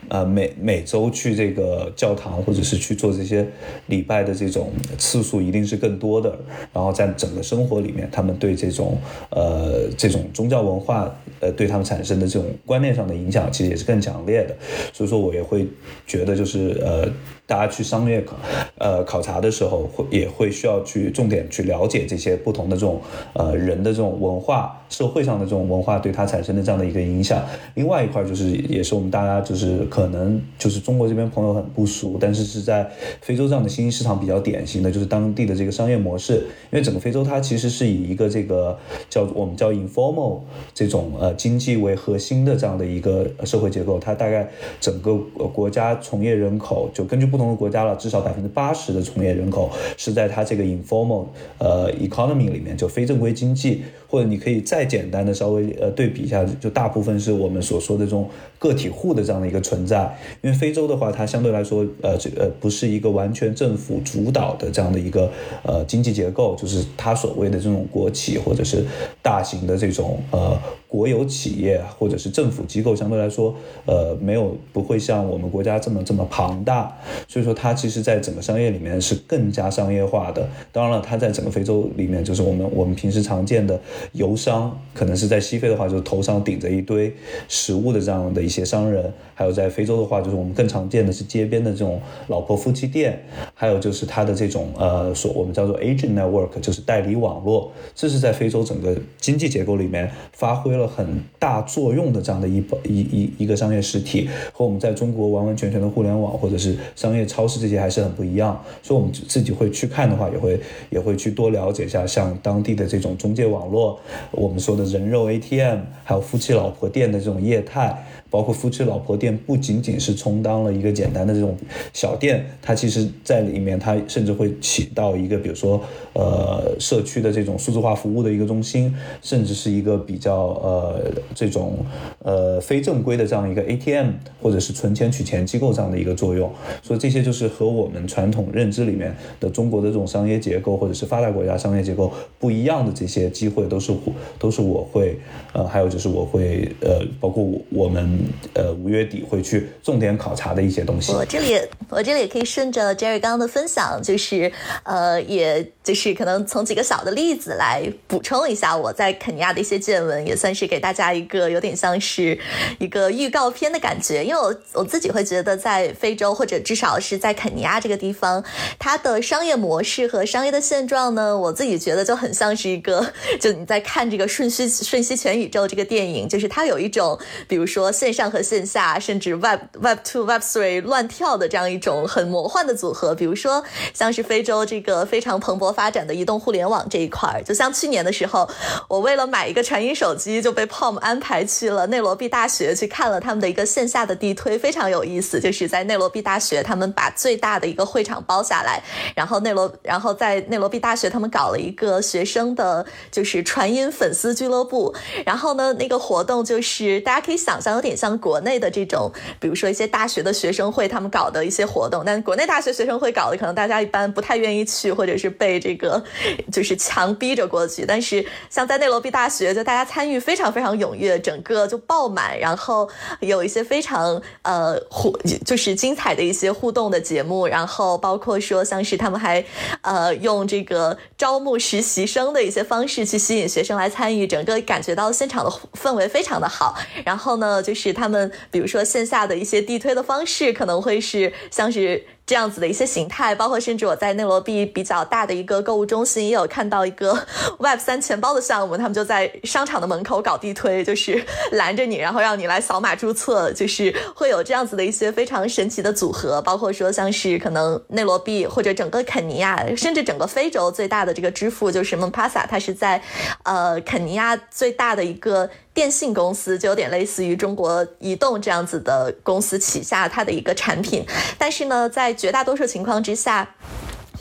Speaker 6: 呃每每周去这个教堂或者是去做这些礼拜的这种次数一定是更多的，然后在。整个生活里面，他们对这种呃这种宗教文化呃对他们产生的这种观念上的影响，其实也是更强烈的。所以说我也会觉得就是呃。大家去商业考，呃考察的时候，会也会需要去重点去了解这些不同的这种呃人的这种文化，社会上的这种文化对他产生的这样的一个影响。另外一块就是，也是我们大家就是可能就是中国这边朋友很不熟，但是是在非洲这样的新兴市场比较典型的就是当地的这个商业模式。因为整个非它其实是以一个这个叫我们叫 informal 这种呃经济为核心的这样的一个社会结构，它大概整个国家从业人口就根据。不同的国家了，至少百分之八十的从业人口是在它这个 informal 呃 economy 里面，就非正规经济，或者你可以再简单的稍微呃对比一下，就大部分是我们所说的这种个体户的这样的一个存在。因为非洲的话，它相对来说呃这呃不是一个完全政府主导的这样的一个呃经济结构，就是它所谓的这种国企或者是大型的这种呃。国有企业或者是政府机构相对来说，呃，没有不会像我们国家这么这么庞大，所以说它其实在整个商业里面是更加商业化的。当然了，它在整个非洲里面，就是我们我们平时常见的游商，可能是在西非的话，就是头上顶着一堆食物的这样的一些商人；还有在非洲的话，就是我们更常见的是街边的这种老婆夫妻店，还有就是它的这种呃，所我们叫做 agent network，就是代理网络。这是在非洲整个经济结构里面发挥了。很大作用的这样的一一一一个商业实体，和我们在中国完完全全的互联网或者是商业超市这些还是很不一样。所以，我们自己会去看的话，也会也会去多了解一下，像当地的这种中介网络，我们说的人肉 ATM，还有夫妻老婆店的这种业态。包括夫妻老婆店不仅仅是充当了一个简单的这种小店，它其实在里面，它甚至会起到一个，比如说，呃，社区的这种数字化服务的一个中心，甚至是一个比较呃这种呃非正规的这样一个 ATM 或者是存钱取钱机构这样的一个作用。所以这些就是和我们传统认知里面的中国的这种商业结构或者是发达国家商业结构不一样的这些机会，都是都是我会呃，还有就是我会呃，包括我我们。呃，五月底会去重点考察的一些东西。
Speaker 1: 我这里，我这里也可以顺着 Jerry 刚刚的分享，就是呃，也就是可能从几个小的例子来补充一下我在肯尼亚的一些见闻，也算是给大家一个有点像是一个预告片的感觉。因为我我自己会觉得，在非洲或者至少是在肯尼亚这个地方，它的商业模式和商业的现状呢，我自己觉得就很像是一个，就你在看这个《瞬息瞬息全宇宙》这个电影，就是它有一种，比如说线。上和线下，甚至 Web Web Two Web Three 乱跳的这样一种很魔幻的组合，比如说像是非洲这个非常蓬勃发展的移动互联网这一块儿，就像去年的时候，我为了买一个传音手机，就被 Palm 安排去了内罗毕大学去看了他们的一个线下的地推，非常有意思。就是在内罗毕大学，他们把最大的一个会场包下来，然后内罗，然后在内罗毕大学，他们搞了一个学生的，就是传音粉丝俱乐部。然后呢，那个活动就是大家可以想象，有点。像国内的这种，比如说一些大学的学生会，他们搞的一些活动，但国内大学学生会搞的，可能大家一般不太愿意去，或者是被这个就是强逼着过去。但是像在内罗毕大学，就大家参与非常非常踊跃，整个就爆满，然后有一些非常呃互就是精彩的一些互动的节目，然后包括说像是他们还呃用这个招募实习生的一些方式去吸引学生来参与，整个感觉到现场的氛围非常的好。然后呢，就是。他们比如说线下的一些地推的方式，可能会是像是。这样子的一些形态，包括甚至我在内罗毕比较大的一个购物中心，也有看到一个 *laughs* Web 三钱包的项目，他们就在商场的门口搞地推，就是拦着你，然后让你来扫码注册，就是会有这样子的一些非常神奇的组合，包括说像是可能内罗毕或者整个肯尼亚，甚至整个非洲最大的这个支付就是 m o n p a s a 它是在呃肯尼亚最大的一个电信公司，就有点类似于中国移动这样子的公司旗下它的一个产品，但是呢，在绝大多数情况之下。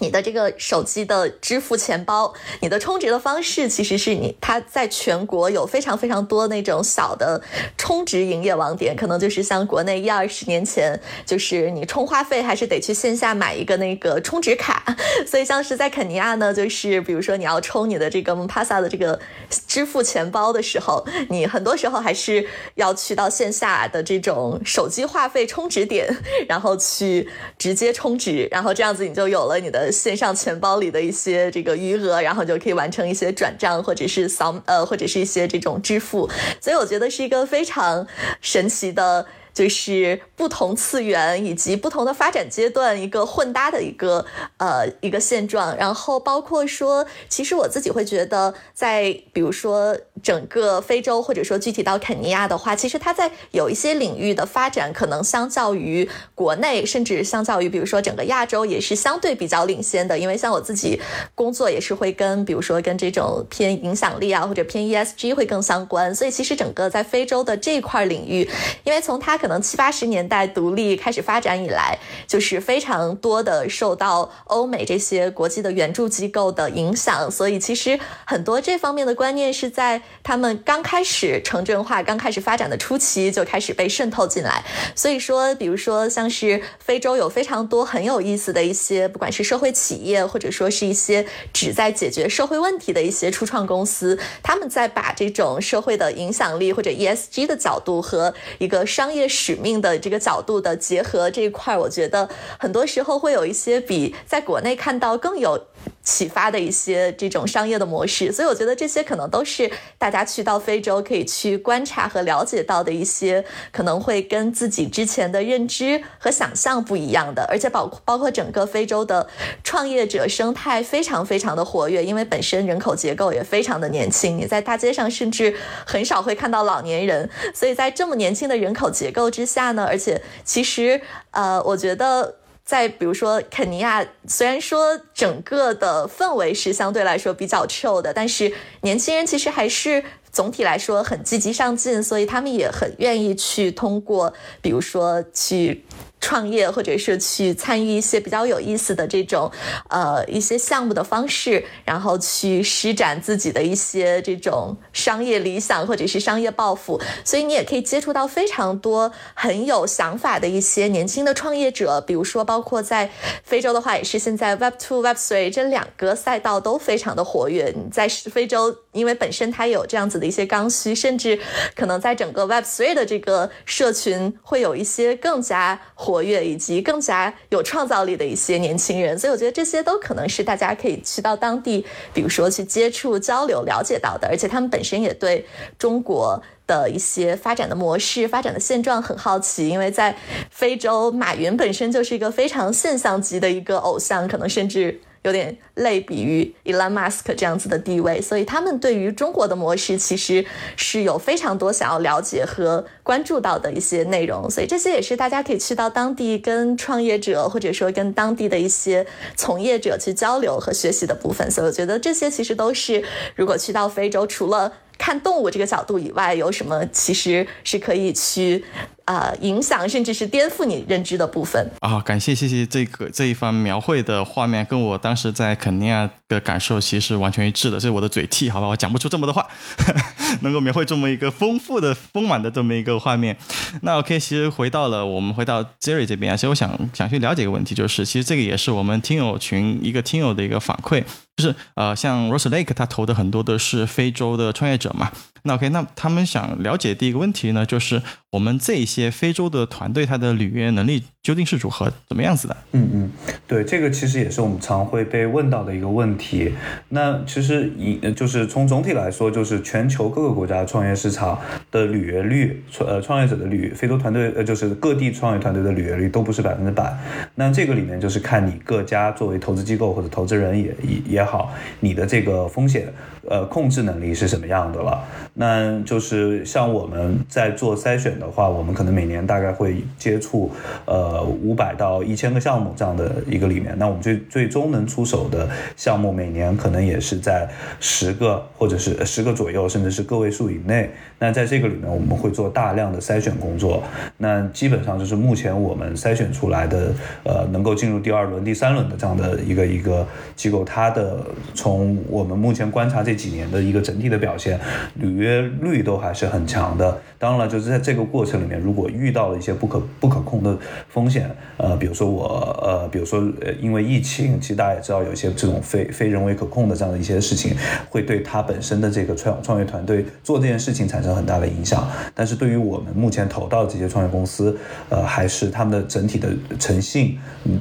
Speaker 1: 你的这个手机的支付钱包，你的充值的方式其实是你，它在全国有非常非常多那种小的充值营业网点，可能就是像国内一二十年前，就是你充话费还是得去线下买一个那个充值卡，*laughs* 所以像是在肯尼亚呢，就是比如说你要充你的这个 m p a s a 的这个支付钱包的时候，你很多时候还是要去到线下的这种手机话费充值点，然后去直接充值，然后这样子你就有了你的线上钱包里的一些这个余额，然后就可以完成一些转账或者是扫呃或者是一些这种支付。所以我觉得是一个非常神奇的。就是不同次元以及不同的发展阶段一个混搭的一个呃一个现状，然后包括说，其实我自己会觉得，在比如说整个非洲或者说具体到肯尼亚的话，其实它在有一些领域的发展，可能相较于国内，甚至相较于比如说整个亚洲，也是相对比较领先的。因为像我自己工作也是会跟比如说跟这种偏影响力啊或者偏 ESG 会更相关，所以其实整个在非洲的这块领域，因为从它可能七八十年代独立开始发展以来，就是非常多的受到欧美这些国际的援助机构的影响，所以其实很多这方面的观念是在他们刚开始城镇化、刚开始发展的初期就开始被渗透进来。所以说，比如说像是非洲有非常多很有意思的一些，不管是社会企业，或者说是一些旨在解决社会问题的一些初创公司，他们在把这种社会的影响力或者 ESG 的角度和一个商业使命。的这个角度的结合这一块，我觉得很多时候会有一些比在国内看到更有。启发的一些这种商业的模式，所以我觉得这些可能都是大家去到非洲可以去观察和了解到的一些可能会跟自己之前的认知和想象不一样的，而且包包括整个非洲的创业者生态非常非常的活跃，因为本身人口结构也非常的年轻，你在大街上甚至很少会看到老年人，所以在这么年轻的人口结构之下呢，而且其实呃，我觉得。在比如说肯尼亚，虽然说整个的氛围是相对来说比较 chill 的，但是年轻人其实还是总体来说很积极上进，所以他们也很愿意去通过，比如说去。创业或者是去参与一些比较有意思的这种，呃，一些项目的方式，然后去施展自己的一些这种商业理想或者是商业抱负，所以你也可以接触到非常多很有想法的一些年轻的创业者，比如说包括在非洲的话，也是现在 Web Two、Web Three 这两个赛道都非常的活跃。在非洲，因为本身它有这样子的一些刚需，甚至可能在整个 Web Three 的这个社群会有一些更加活。活跃以及更加有创造力的一些年轻人，所以我觉得这些都可能是大家可以去到当地，比如说去接触、交流、了解到的。而且他们本身也对中国的一些发展的模式、发展的现状很好奇，因为在非洲，马云本身就是一个非常现象级的一个偶像，可能甚至。有点类比于 Elon Musk 这样子的地位，所以他们对于中国的模式其实是有非常多想要了解和关注到的一些内容，所以这些也是大家可以去到当地跟创业者或者说跟当地的一些从业者去交流和学习的部分。所以我觉得这些其实都是如果去到非洲，除了看动物这个角度以外，有什么其实是可以去。啊，影响甚至是颠覆你认知的部分
Speaker 5: 啊！感谢谢谢这个这一番描绘的画面，跟我当时在肯尼亚的感受其实是完全一致的。这是我的嘴替，好吧，我讲不出这么多话，*laughs* 能够描绘这么一个丰富的、丰满的这么一个画面。那 OK，其实回到了我们回到 Jerry 这边啊，其实我想想去了解一个问题，就是其实这个也是我们听友群一个听友的一个反馈，就是呃，像 Rose Lake 他投的很多的是非洲的创业者嘛。那 OK，那他们想了解第一个问题呢，就是我们这些非洲的团队，它的履约能力究竟是如何、怎么样子的？
Speaker 6: 嗯嗯，对，这个其实也是我们常会被问到的一个问题。那其实以就是从总体来说，就是全球各个国家创业市场的履约率，创呃创业者的履非洲团队呃就是各地创业团队的履约率都不是百分之百。那这个里面就是看你各家作为投资机构或者投资人也也也好，你的这个风险。呃，控制能力是什么样的了？那就是像我们在做筛选的话，我们可能每年大概会接触呃五百到一千个项目这样的一个里面，那我们最最终能出手的项目，每年可能也是在十个或者是十个左右，甚至是个位数以内。那在这个里面我们会做大量的筛选工作。那基本上就是目前我们筛选出来的，呃，能够进入第二轮、第三轮的这样的一个一个机构，它的从我们目前观察这几年的一个整体的表现，履约率都还是很强的。当然了，就是在这个过程里面，如果遇到了一些不可不可控的风险，呃，比如说我，呃，比如说呃，因为疫情，其实大家也知道，有一些这种非非人为可控的这样的一些事情，会对他本身的这个创创业团队做这件事情产生很大的影响。但是对于我们目前投到的这些创业公司，呃，还是他们的整体的诚信、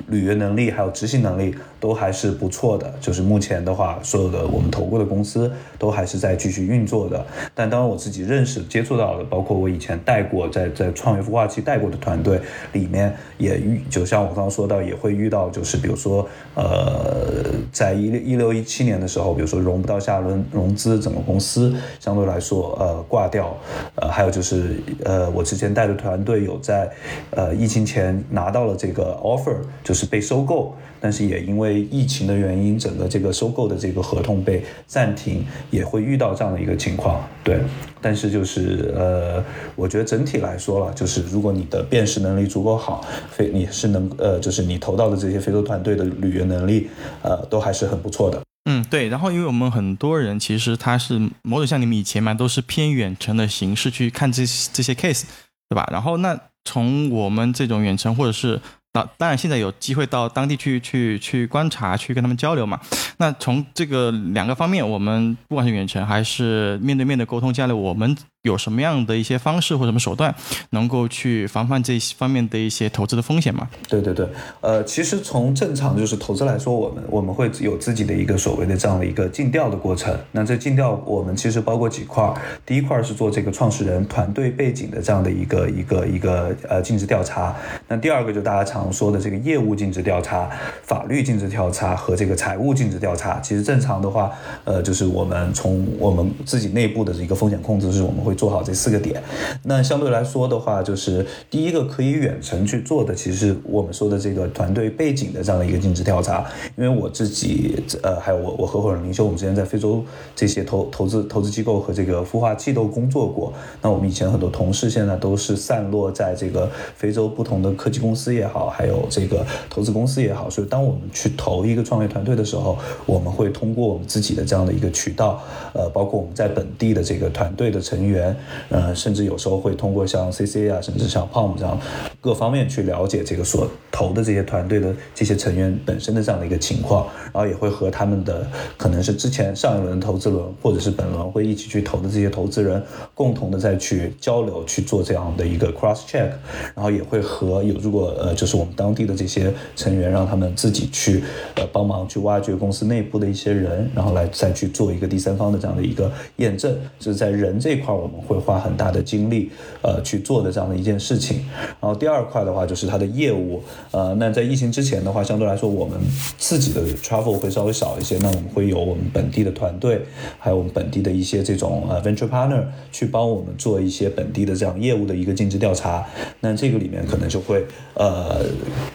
Speaker 6: 履约能力还有执行能力都还是不错的。就是目前的话，所有的我们投过的公司都还是在继续运作的。但当然，我自己认识、接触到的，包括我以前带过在在创业孵化器带过的团队里面，也遇就像我刚刚说到，也会遇到就是比如说呃，在一六一六一七年的时候，比如说融不到下轮融资，整个公司相对来说呃挂掉，呃还有就是呃我之前带的团队有在呃疫情前拿到了这个 offer，就是被收购。但是也因为为疫情的原因，整个这个收购的这个合同被暂停，也会遇到这样的一个情况。对，但是就是呃，我觉得整体来说了，就是如果你的辨识能力足够好，非你是能呃，就是你投到的这些非洲团队的履约能力，呃，都还是很不错的。
Speaker 5: 嗯，对。然后因为我们很多人其实他是某种像你们以前嘛，都是偏远程的形式去看这这些 case，对吧？然后那从我们这种远程或者是。那当然，现在有机会到当地去去去观察，去跟他们交流嘛。那从这个两个方面，我们不管是远程还是面对面的沟通交流，我们。有什么样的一些方式或什么手段，能够去防范这些方面的一些投资的风险吗？
Speaker 6: 对对对，呃，其实从正常就是投资来说，我们我们会有自己的一个所谓的这样的一个尽调的过程。那这尽调我们其实包括几块，第一块是做这个创始人团队背景的这样的一个一个一个呃尽职调查。那第二个就大家常说的这个业务尽职调查、法律尽职调查和这个财务尽职调查。其实正常的话，呃，就是我们从我们自己内部的一个风险控制是我们会。做好这四个点，那相对来说的话，就是第一个可以远程去做的，其实我们说的这个团队背景的这样的一个尽职调查。因为我自己，呃，还有我我合伙人林修，我们之前在非洲这些投投资投资机构和这个孵化器都工作过。那我们以前很多同事现在都是散落在这个非洲不同的科技公司也好，还有这个投资公司也好。所以当我们去投一个创业团队的时候，我们会通过我们自己的这样的一个渠道，呃，包括我们在本地的这个团队的成员。呃，甚至有时候会通过像 C C 啊，甚至像 Palm 这样各方面去了解这个所投的这些团队的这些成员本身的这样的一个情况，然后也会和他们的可能是之前上一轮投资轮或者是本轮会一起去投的这些投资人共同的再去交流去做这样的一个 cross check，然后也会和有如果呃就是我们当地的这些成员让他们自己去呃帮忙去挖掘公司内部的一些人，然后来再去做一个第三方的这样的一个验证，就是在人这块我。们会花很大的精力，呃，去做的这样的一件事情。然后第二块的话，就是它的业务。呃，那在疫情之前的话，相对来说，我们自己的 travel 会稍微少一些。那我们会有我们本地的团队，还有我们本地的一些这种呃 venture partner 去帮我们做一些本地的这样业务的一个尽职调查。那这个里面可能就会呃，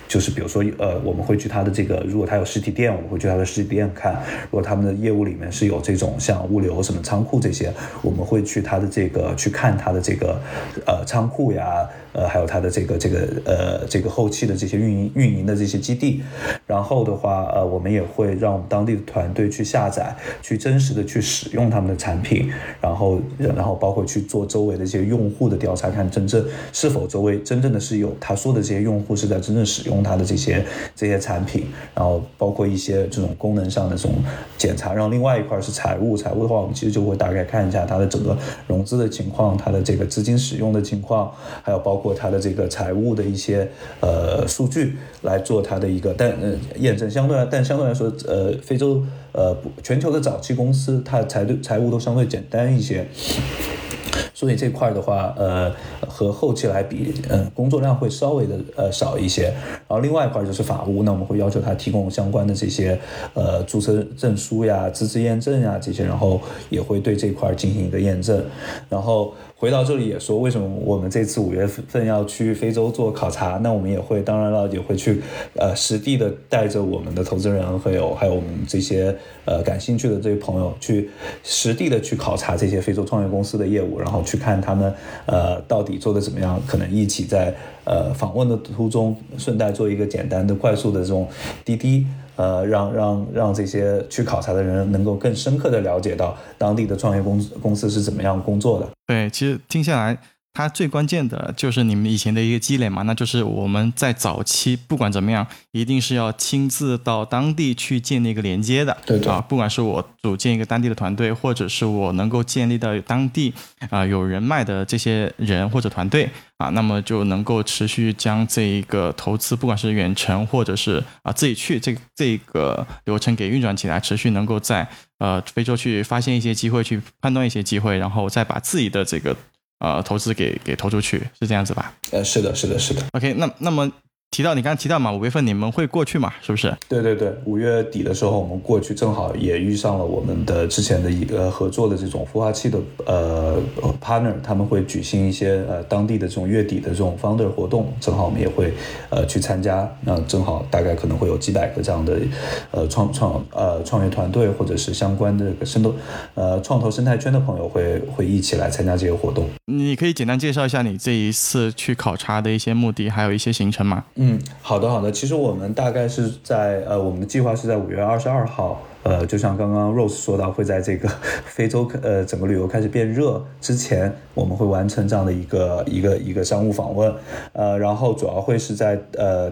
Speaker 6: 就是比如说呃，我们会去他的这个，如果他有实体店，我们会去他的实体店看。如果他们的业务里面是有这种像物流什么仓库这些，我们会去他的这。个，去看它的这个呃仓库呀，呃，还有它的这个这个呃这个后期的这些运营运营的这些基地，然后的话，呃，我们也会让我们当地的团队去下载，去真实的去使用他们的产品，然后然后包括去做周围的一些用户的调查，看真正是否周围真正的是有他说的这些用户是在真正使用他的这些这些产品，然后包括一些这种功能上的这种检查，然后另外一块是财务，财务的话，我们其实就会大概看一下它的整个融资的。情况，它的这个资金使用的情况，还有包括它的这个财务的一些呃数据来做它的一个，但呃验证相对来，但相对来说，呃，非洲呃全球的早期公司，它财对财务都相对简单一些。所以这块的话，呃，和后期来比，嗯，工作量会稍微的呃少一些。然后另外一块就是法务，那我们会要求他提供相关的这些呃注册证书呀、资质验证呀这些，然后也会对这块进行一个验证，然后。回到这里也说，为什么我们这次五月份要去非洲做考察？那我们也会，当然了，也会去，呃，实地的带着我们的投资人，还有还有我们这些呃感兴趣的这些朋友，去实地的去考察这些非洲创业公司的业务，然后去看他们呃到底做的怎么样，可能一起在呃访问的途中顺带做一个简单的、快速的这种滴滴。呃，让让让这些去考察的人能够更深刻的了解到当地的创业公公司是怎么样工作的。
Speaker 5: 对，其实听下来。它最关键的就是你们以前的一个积累嘛，那就是我们在早期不管怎么样，一定是要亲自到当地去建立一个连接的，
Speaker 6: 对
Speaker 5: 啊，不管是我组建一个当地的团队，或者是我能够建立到当地啊有人脉的这些人或者团队啊，那么就能够持续将这一个投资，不管是远程或者是啊自己去这这个流程给运转起来，持续能够在呃非洲去发现一些机会，去判断一些机会，然后再把自己的这个。呃，投资给给投出去是这样子吧？
Speaker 6: 呃，是的，是的，是的。
Speaker 5: OK，那那么。提到你刚刚提到嘛，五月份你们会过去嘛？是不是？
Speaker 6: 对对对，五月底的时候我们过去，正好也遇上了我们的之前的一个合作的这种孵化器的呃 partner，他们会举行一些呃当地的这种月底的这种 founder 活动，正好我们也会呃去参加。那正好大概可能会有几百个这样的呃创创呃创业团队或者是相关的这个生动呃创投生态圈的朋友会会一起来参加这个活动。
Speaker 5: 你可以简单介绍一下你这一次去考察的一些目的，还有一些行程吗？
Speaker 6: 嗯，嗯好的好的。其实我们大概是在呃，我们的计划是在五月二十二号。呃，就像刚刚 Rose 说到，会在这个非洲呃整个旅游开始变热之前，我们会完成这样的一个一个一个商务访问，呃，然后主要会是在呃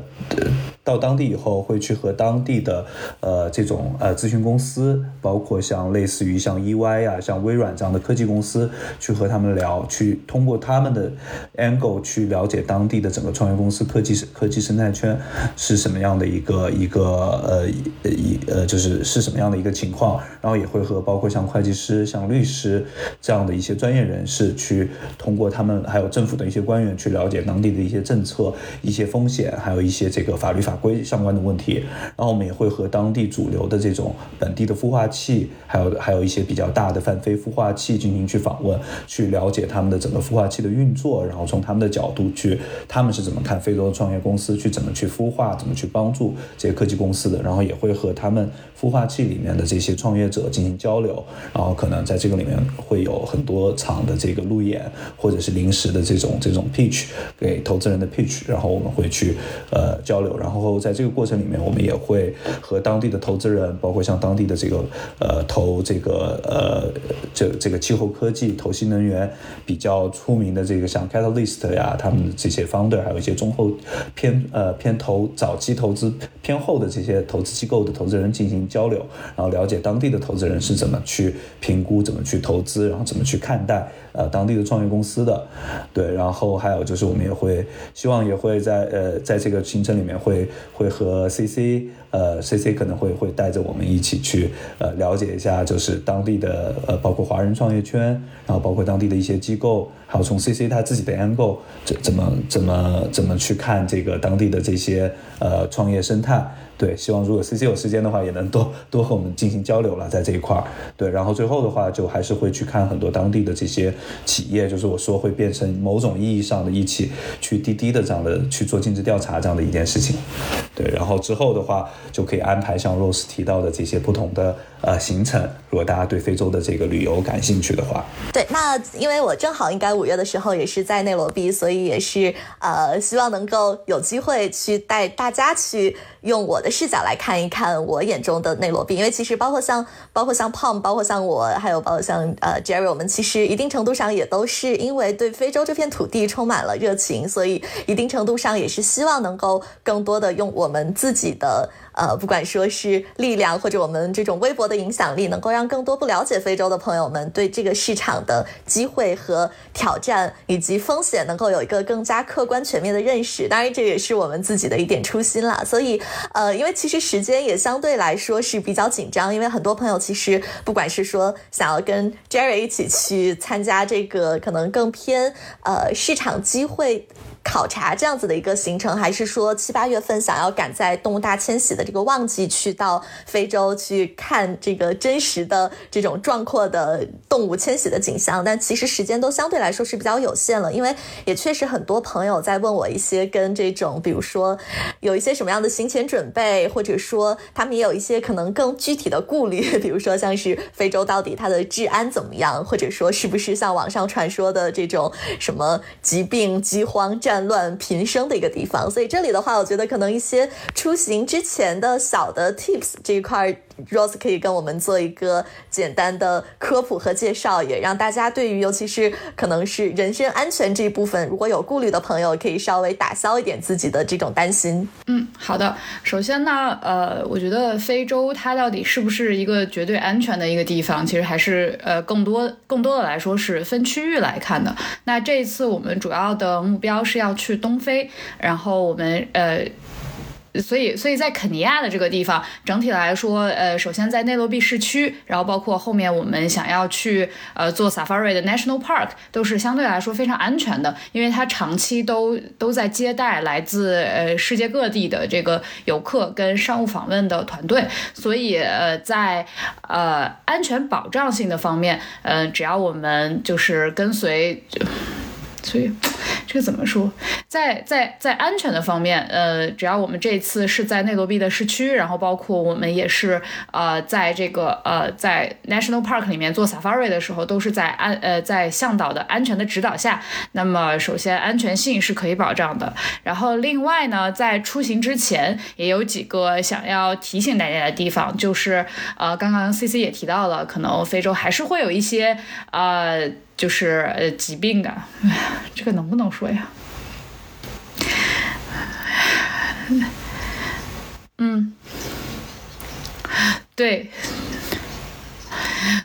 Speaker 6: 到当地以后，会去和当地的呃这种呃咨询公司，包括像类似于像 EY 呀、像微软这样的科技公司，去和他们聊，去通过他们的 angle 去了解当地的整个创业公司科技科技生态圈是什么样的一个一个呃一呃就是是什么。样的一个情况，然后也会和包括像会计师、像律师这样的一些专业人士去通过他们还有政府的一些官员去了解当地的一些政策、一些风险，还有一些这个法律法规相关的问题。然后我们也会和当地主流的这种本地的孵化器，还有还有一些比较大的泛非孵化器进行去访问，去了解他们的整个孵化器的运作，然后从他们的角度去，他们是怎么看非洲的创业公司，去怎么去孵化，怎么去帮助这些科技公司的。然后也会和他们孵化器里。面的这些创业者进行交流，然后可能在这个里面会有很多场的这个路演，或者是临时的这种这种 pitch 给投资人的 pitch，然后我们会去呃交流，然后在这个过程里面，我们也会和当地的投资人，包括像当地的这个呃投这个呃这这个气候科技、投新能源比较出名的这个像 Catalyst 呀，他们的这些 founder，还有一些中后偏呃偏投早期投资偏后的这些投资机构的投资人进行交流。然后了解当地的投资人是怎么去评估、怎么去投资，然后怎么去看待呃当地的创业公司的，对。然后还有就是我们也会希望也会在呃在这个行程里面会会和 CC 呃 CC 可能会会带着我们一起去呃了解一下就是当地的呃包括华人创业圈，然后包括当地的一些机构，还有从 CC 他自己的 angle 怎怎么怎么怎么去看这个当地的这些呃创业生态。对，希望如果 C C 有时间的话，也能多多和我们进行交流了，在这一块儿。对，然后最后的话，就还是会去看很多当地的这些企业，就是我说会变成某种意义上的一起去滴滴的这样的去做尽职调查这样的一件事情。对，然后之后的话，就可以安排像 Rose 提到的这些不同的呃行程。如果大家对非洲的这个旅游感兴趣的话，
Speaker 1: 对，那因为我正好应该五月的时候也是在内罗毕，所以也是呃希望能够有机会去带大家去。用我的视角来看一看我眼中的内罗毕，因为其实包括像包括像 Pom，包括像我，还有包括像呃 Jerry，我们其实一定程度上也都是因为对非洲这片土地充满了热情，所以一定程度上也是希望能够更多的用我们自己的。呃，不管说是力量或者我们这种微博的影响力，能够让更多不了解非洲的朋友们对这个市场的机会和挑战以及风险能够有一个更加客观全面的认识。当然，这也是我们自己的一点初心啦。所以，呃，因为其实时间也相对来说是比较紧张，因为很多朋友其实不管是说想要跟 Jerry 一起去参加这个可能更偏呃市场机会。考察这样子的一个行程，还是说七八月份想要赶在动物大迁徙的这个旺季去到非洲去看这个真实的这种壮阔的动物迁徙的景象？但其实时间都相对来说是比较有限了，因为也确实很多朋友在问我一些跟这种，比如说有一些什么样的行前准备，或者说他们也有一些可能更具体的顾虑，比如说像是非洲到底它的治安怎么样，或者说是不是像网上传说的这种什么疾病、饥荒、战战乱频生的一个地方。所以这里的话，我觉得可能一些出行之前的小的 tips 这一块。Rose 可以跟我们做一个简单的科普和介绍，也让大家对于尤其是可能是人身安全这一部分，如果有顾虑的朋友，可以稍微打消一点自己的这种担心。
Speaker 2: 嗯，好的。首先呢，呃，我觉得非洲它到底是不是一个绝对安全的一个地方，其实还是呃更多更多的来说是分区域来看的。那这一次我们主要的目标是要去东非，然后我们呃。所以，所以在肯尼亚的这个地方，整体来说，呃，首先在内罗毕市区，然后包括后面我们想要去呃做 safari 的 national park，都是相对来说非常安全的，因为它长期都都在接待来自呃世界各地的这个游客跟商务访问的团队，所以呃在呃安全保障性的方面，呃只要我们就是跟随。所以，*sniffs* 这个怎么说？在在在安全的方面，呃，只要我们这次是在内罗毕的市区，然后包括我们也是呃，在这个呃在 National Park 里面做 Safari 的时候，都是在安呃在向导的安全的指导下。那么，首先安全性是可以保障的。然后，另外呢，在出行之前，也有几个想要提醒大家的地方，就是呃，刚刚 C C 也提到了，可能非洲还是会有一些呃。就是呃疾病的，哎呀，这个能不能说呀？嗯，对，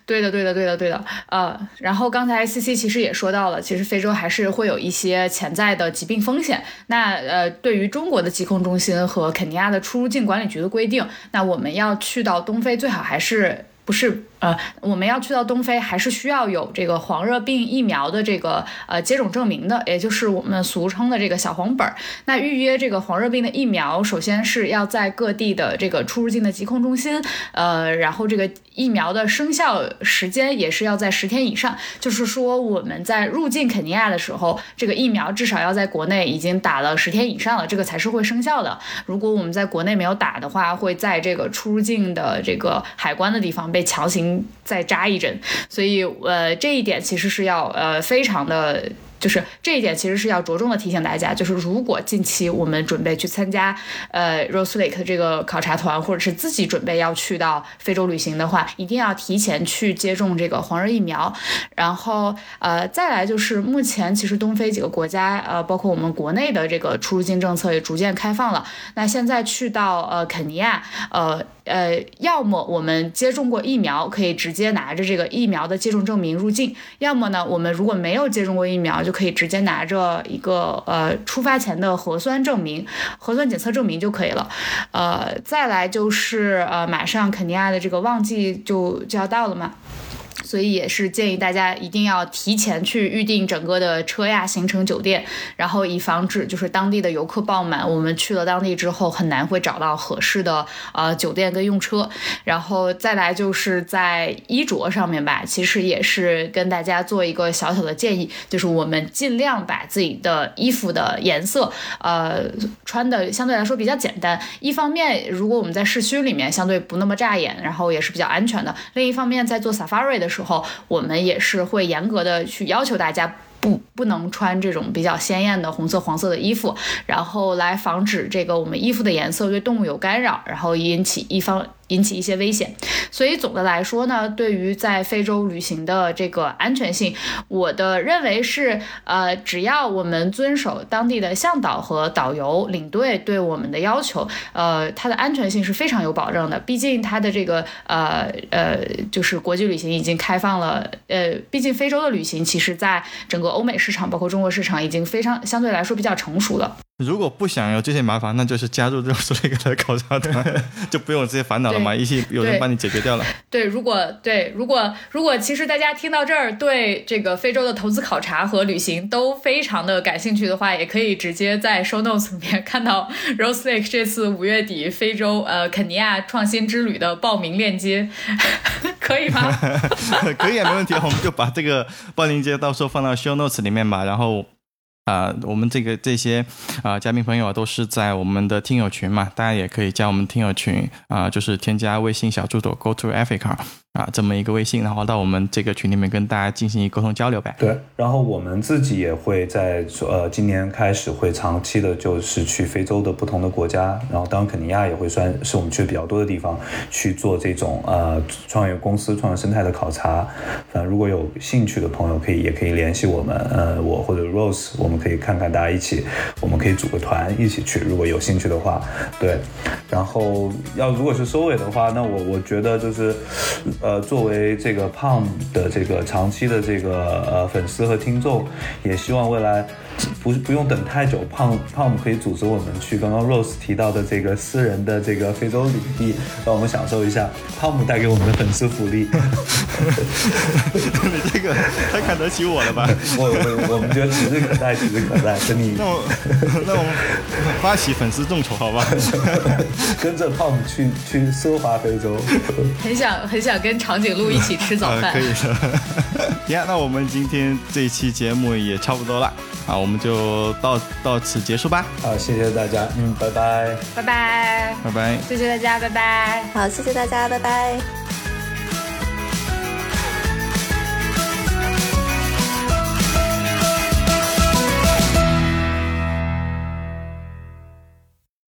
Speaker 2: 对的，对的，对的，对的，呃，然后刚才 C C 其实也说到了，其实非洲还是会有一些潜在的疾病风险。那呃，对于中国的疾控中心和肯尼亚的出入境管理局的规定，那我们要去到东非，最好还是不是？呃，我们要去到东非，还是需要有这个黄热病疫苗的这个呃接种证明的，也就是我们俗称的这个小黄本儿。那预约这个黄热病的疫苗，首先是要在各地的这个出入境的疾控中心，呃，然后这个疫苗的生效时间也是要在十天以上，就是说我们在入境肯尼亚的时候，这个疫苗至少要在国内已经打了十天以上了，这个才是会生效的。如果我们在国内没有打的话，会在这个出入境的这个海关的地方被强行。再扎一针，所以呃，这一点其实是要呃非常的。就是这一点，其实是要着重的提醒大家，就是如果近期我们准备去参加呃 Rose Lake 这个考察团，或者是自己准备要去到非洲旅行的话，一定要提前去接种这个黄热疫苗。然后呃，再来就是目前其实东非几个国家呃，包括我们国内的这个出入境政策也逐渐开放了。那现在去到呃肯尼亚，呃呃，要么我们接种过疫苗，可以直接拿着这个疫苗的接种证明入境；要么呢，我们如果没有接种过疫苗，就可以直接拿着一个呃出发前的核酸证明、核酸检测证明就可以了。呃，再来就是呃，马上肯尼亚的这个旺季就就要到了嘛。所以也是建议大家一定要提前去预定整个的车呀、行程、酒店，然后以防止就是当地的游客爆满，我们去了当地之后很难会找到合适的呃酒店跟用车。然后再来就是在衣着上面吧，其实也是跟大家做一个小小的建议，就是我们尽量把自己的衣服的颜色呃穿的相对来说比较简单。一方面，如果我们在市区里面相对不那么扎眼，然后也是比较安全的；另一方面，在做 safari 的时候。时候，我们也是会严格的去要求大家不不能穿这种比较鲜艳的红色、黄色的衣服，然后来防止这个我们衣服的颜色对动物有干扰，然后引起一方。引起一些危险，所以总的来说呢，对于在非洲旅行的这个安全性，我的认为是，呃，只要我们遵守当地的向导和导游领队对我们的要求，呃，它的安全性是非常有保证的。毕竟它的这个，呃呃，就是国际旅行已经开放了，呃，毕竟非洲的旅行其实在整个欧美市场，包括中国市场已经非常相对来说比较成熟了。
Speaker 5: 如果不想有这些麻烦，那就是加入 Rose 那个的考察团，*laughs* 就不用这些烦恼了嘛，一起有人帮你解决掉了。
Speaker 2: 对，如果对，如果如果其实大家听到这儿，对这个非洲的投资考察和旅行都非常的感兴趣的话，也可以直接在 Show Notes 里面看到 *laughs* Rose Lake 这次五月底非洲呃肯尼亚创新之旅的报名链接，*laughs* 可以吗？
Speaker 5: 可以啊，没问题，我们就把这个报名链接到时候放到 Show Notes 里面吧，然后。啊，我们这个这些啊嘉宾朋友都是在我们的听友群嘛，大家也可以加我们听友群啊，就是添加微信小助手 Go to Africa。啊，这么一个微信，然后到我们这个群里面跟大家进行沟通交流呗。
Speaker 6: 对，然后我们自己也会在呃今年开始会长期的，就是去非洲的不同的国家，然后当然肯尼亚也会算是我们去的比较多的地方去做这种呃创业公司、创业生态的考察。反正如果有兴趣的朋友，可以也可以联系我们，呃，我或者 Rose，我们可以看看大家一起，我们可以组个团一起去，如果有兴趣的话。对，然后要如果是收尾的话，那我我觉得就是。呃，作为这个胖的这个长期的这个呃粉丝和听众，也希望未来。不不用等太久，胖胖姆可以组织我们去刚刚 Rose 提到的这个私人的这个非洲领地，让我们享受一下胖姆带给我们的粉丝福利。*laughs*
Speaker 5: 你这个太看得起我了吧？
Speaker 6: 我我我们觉得指日可待，指日可待。等你
Speaker 5: 那我那我们发起粉丝众筹好吧？*laughs*
Speaker 6: 跟着胖姆去去奢华非洲。
Speaker 2: 很想很想跟长颈鹿一起吃早饭。*laughs*
Speaker 5: 可以的。行，那我们今天这一期节目也差不多了。啊，我们就到到此结束吧。
Speaker 6: 好，谢谢大家，嗯，拜拜，
Speaker 2: 拜拜，
Speaker 5: 拜拜，
Speaker 2: 谢谢大家，拜拜。
Speaker 1: 好，谢谢大家，拜拜。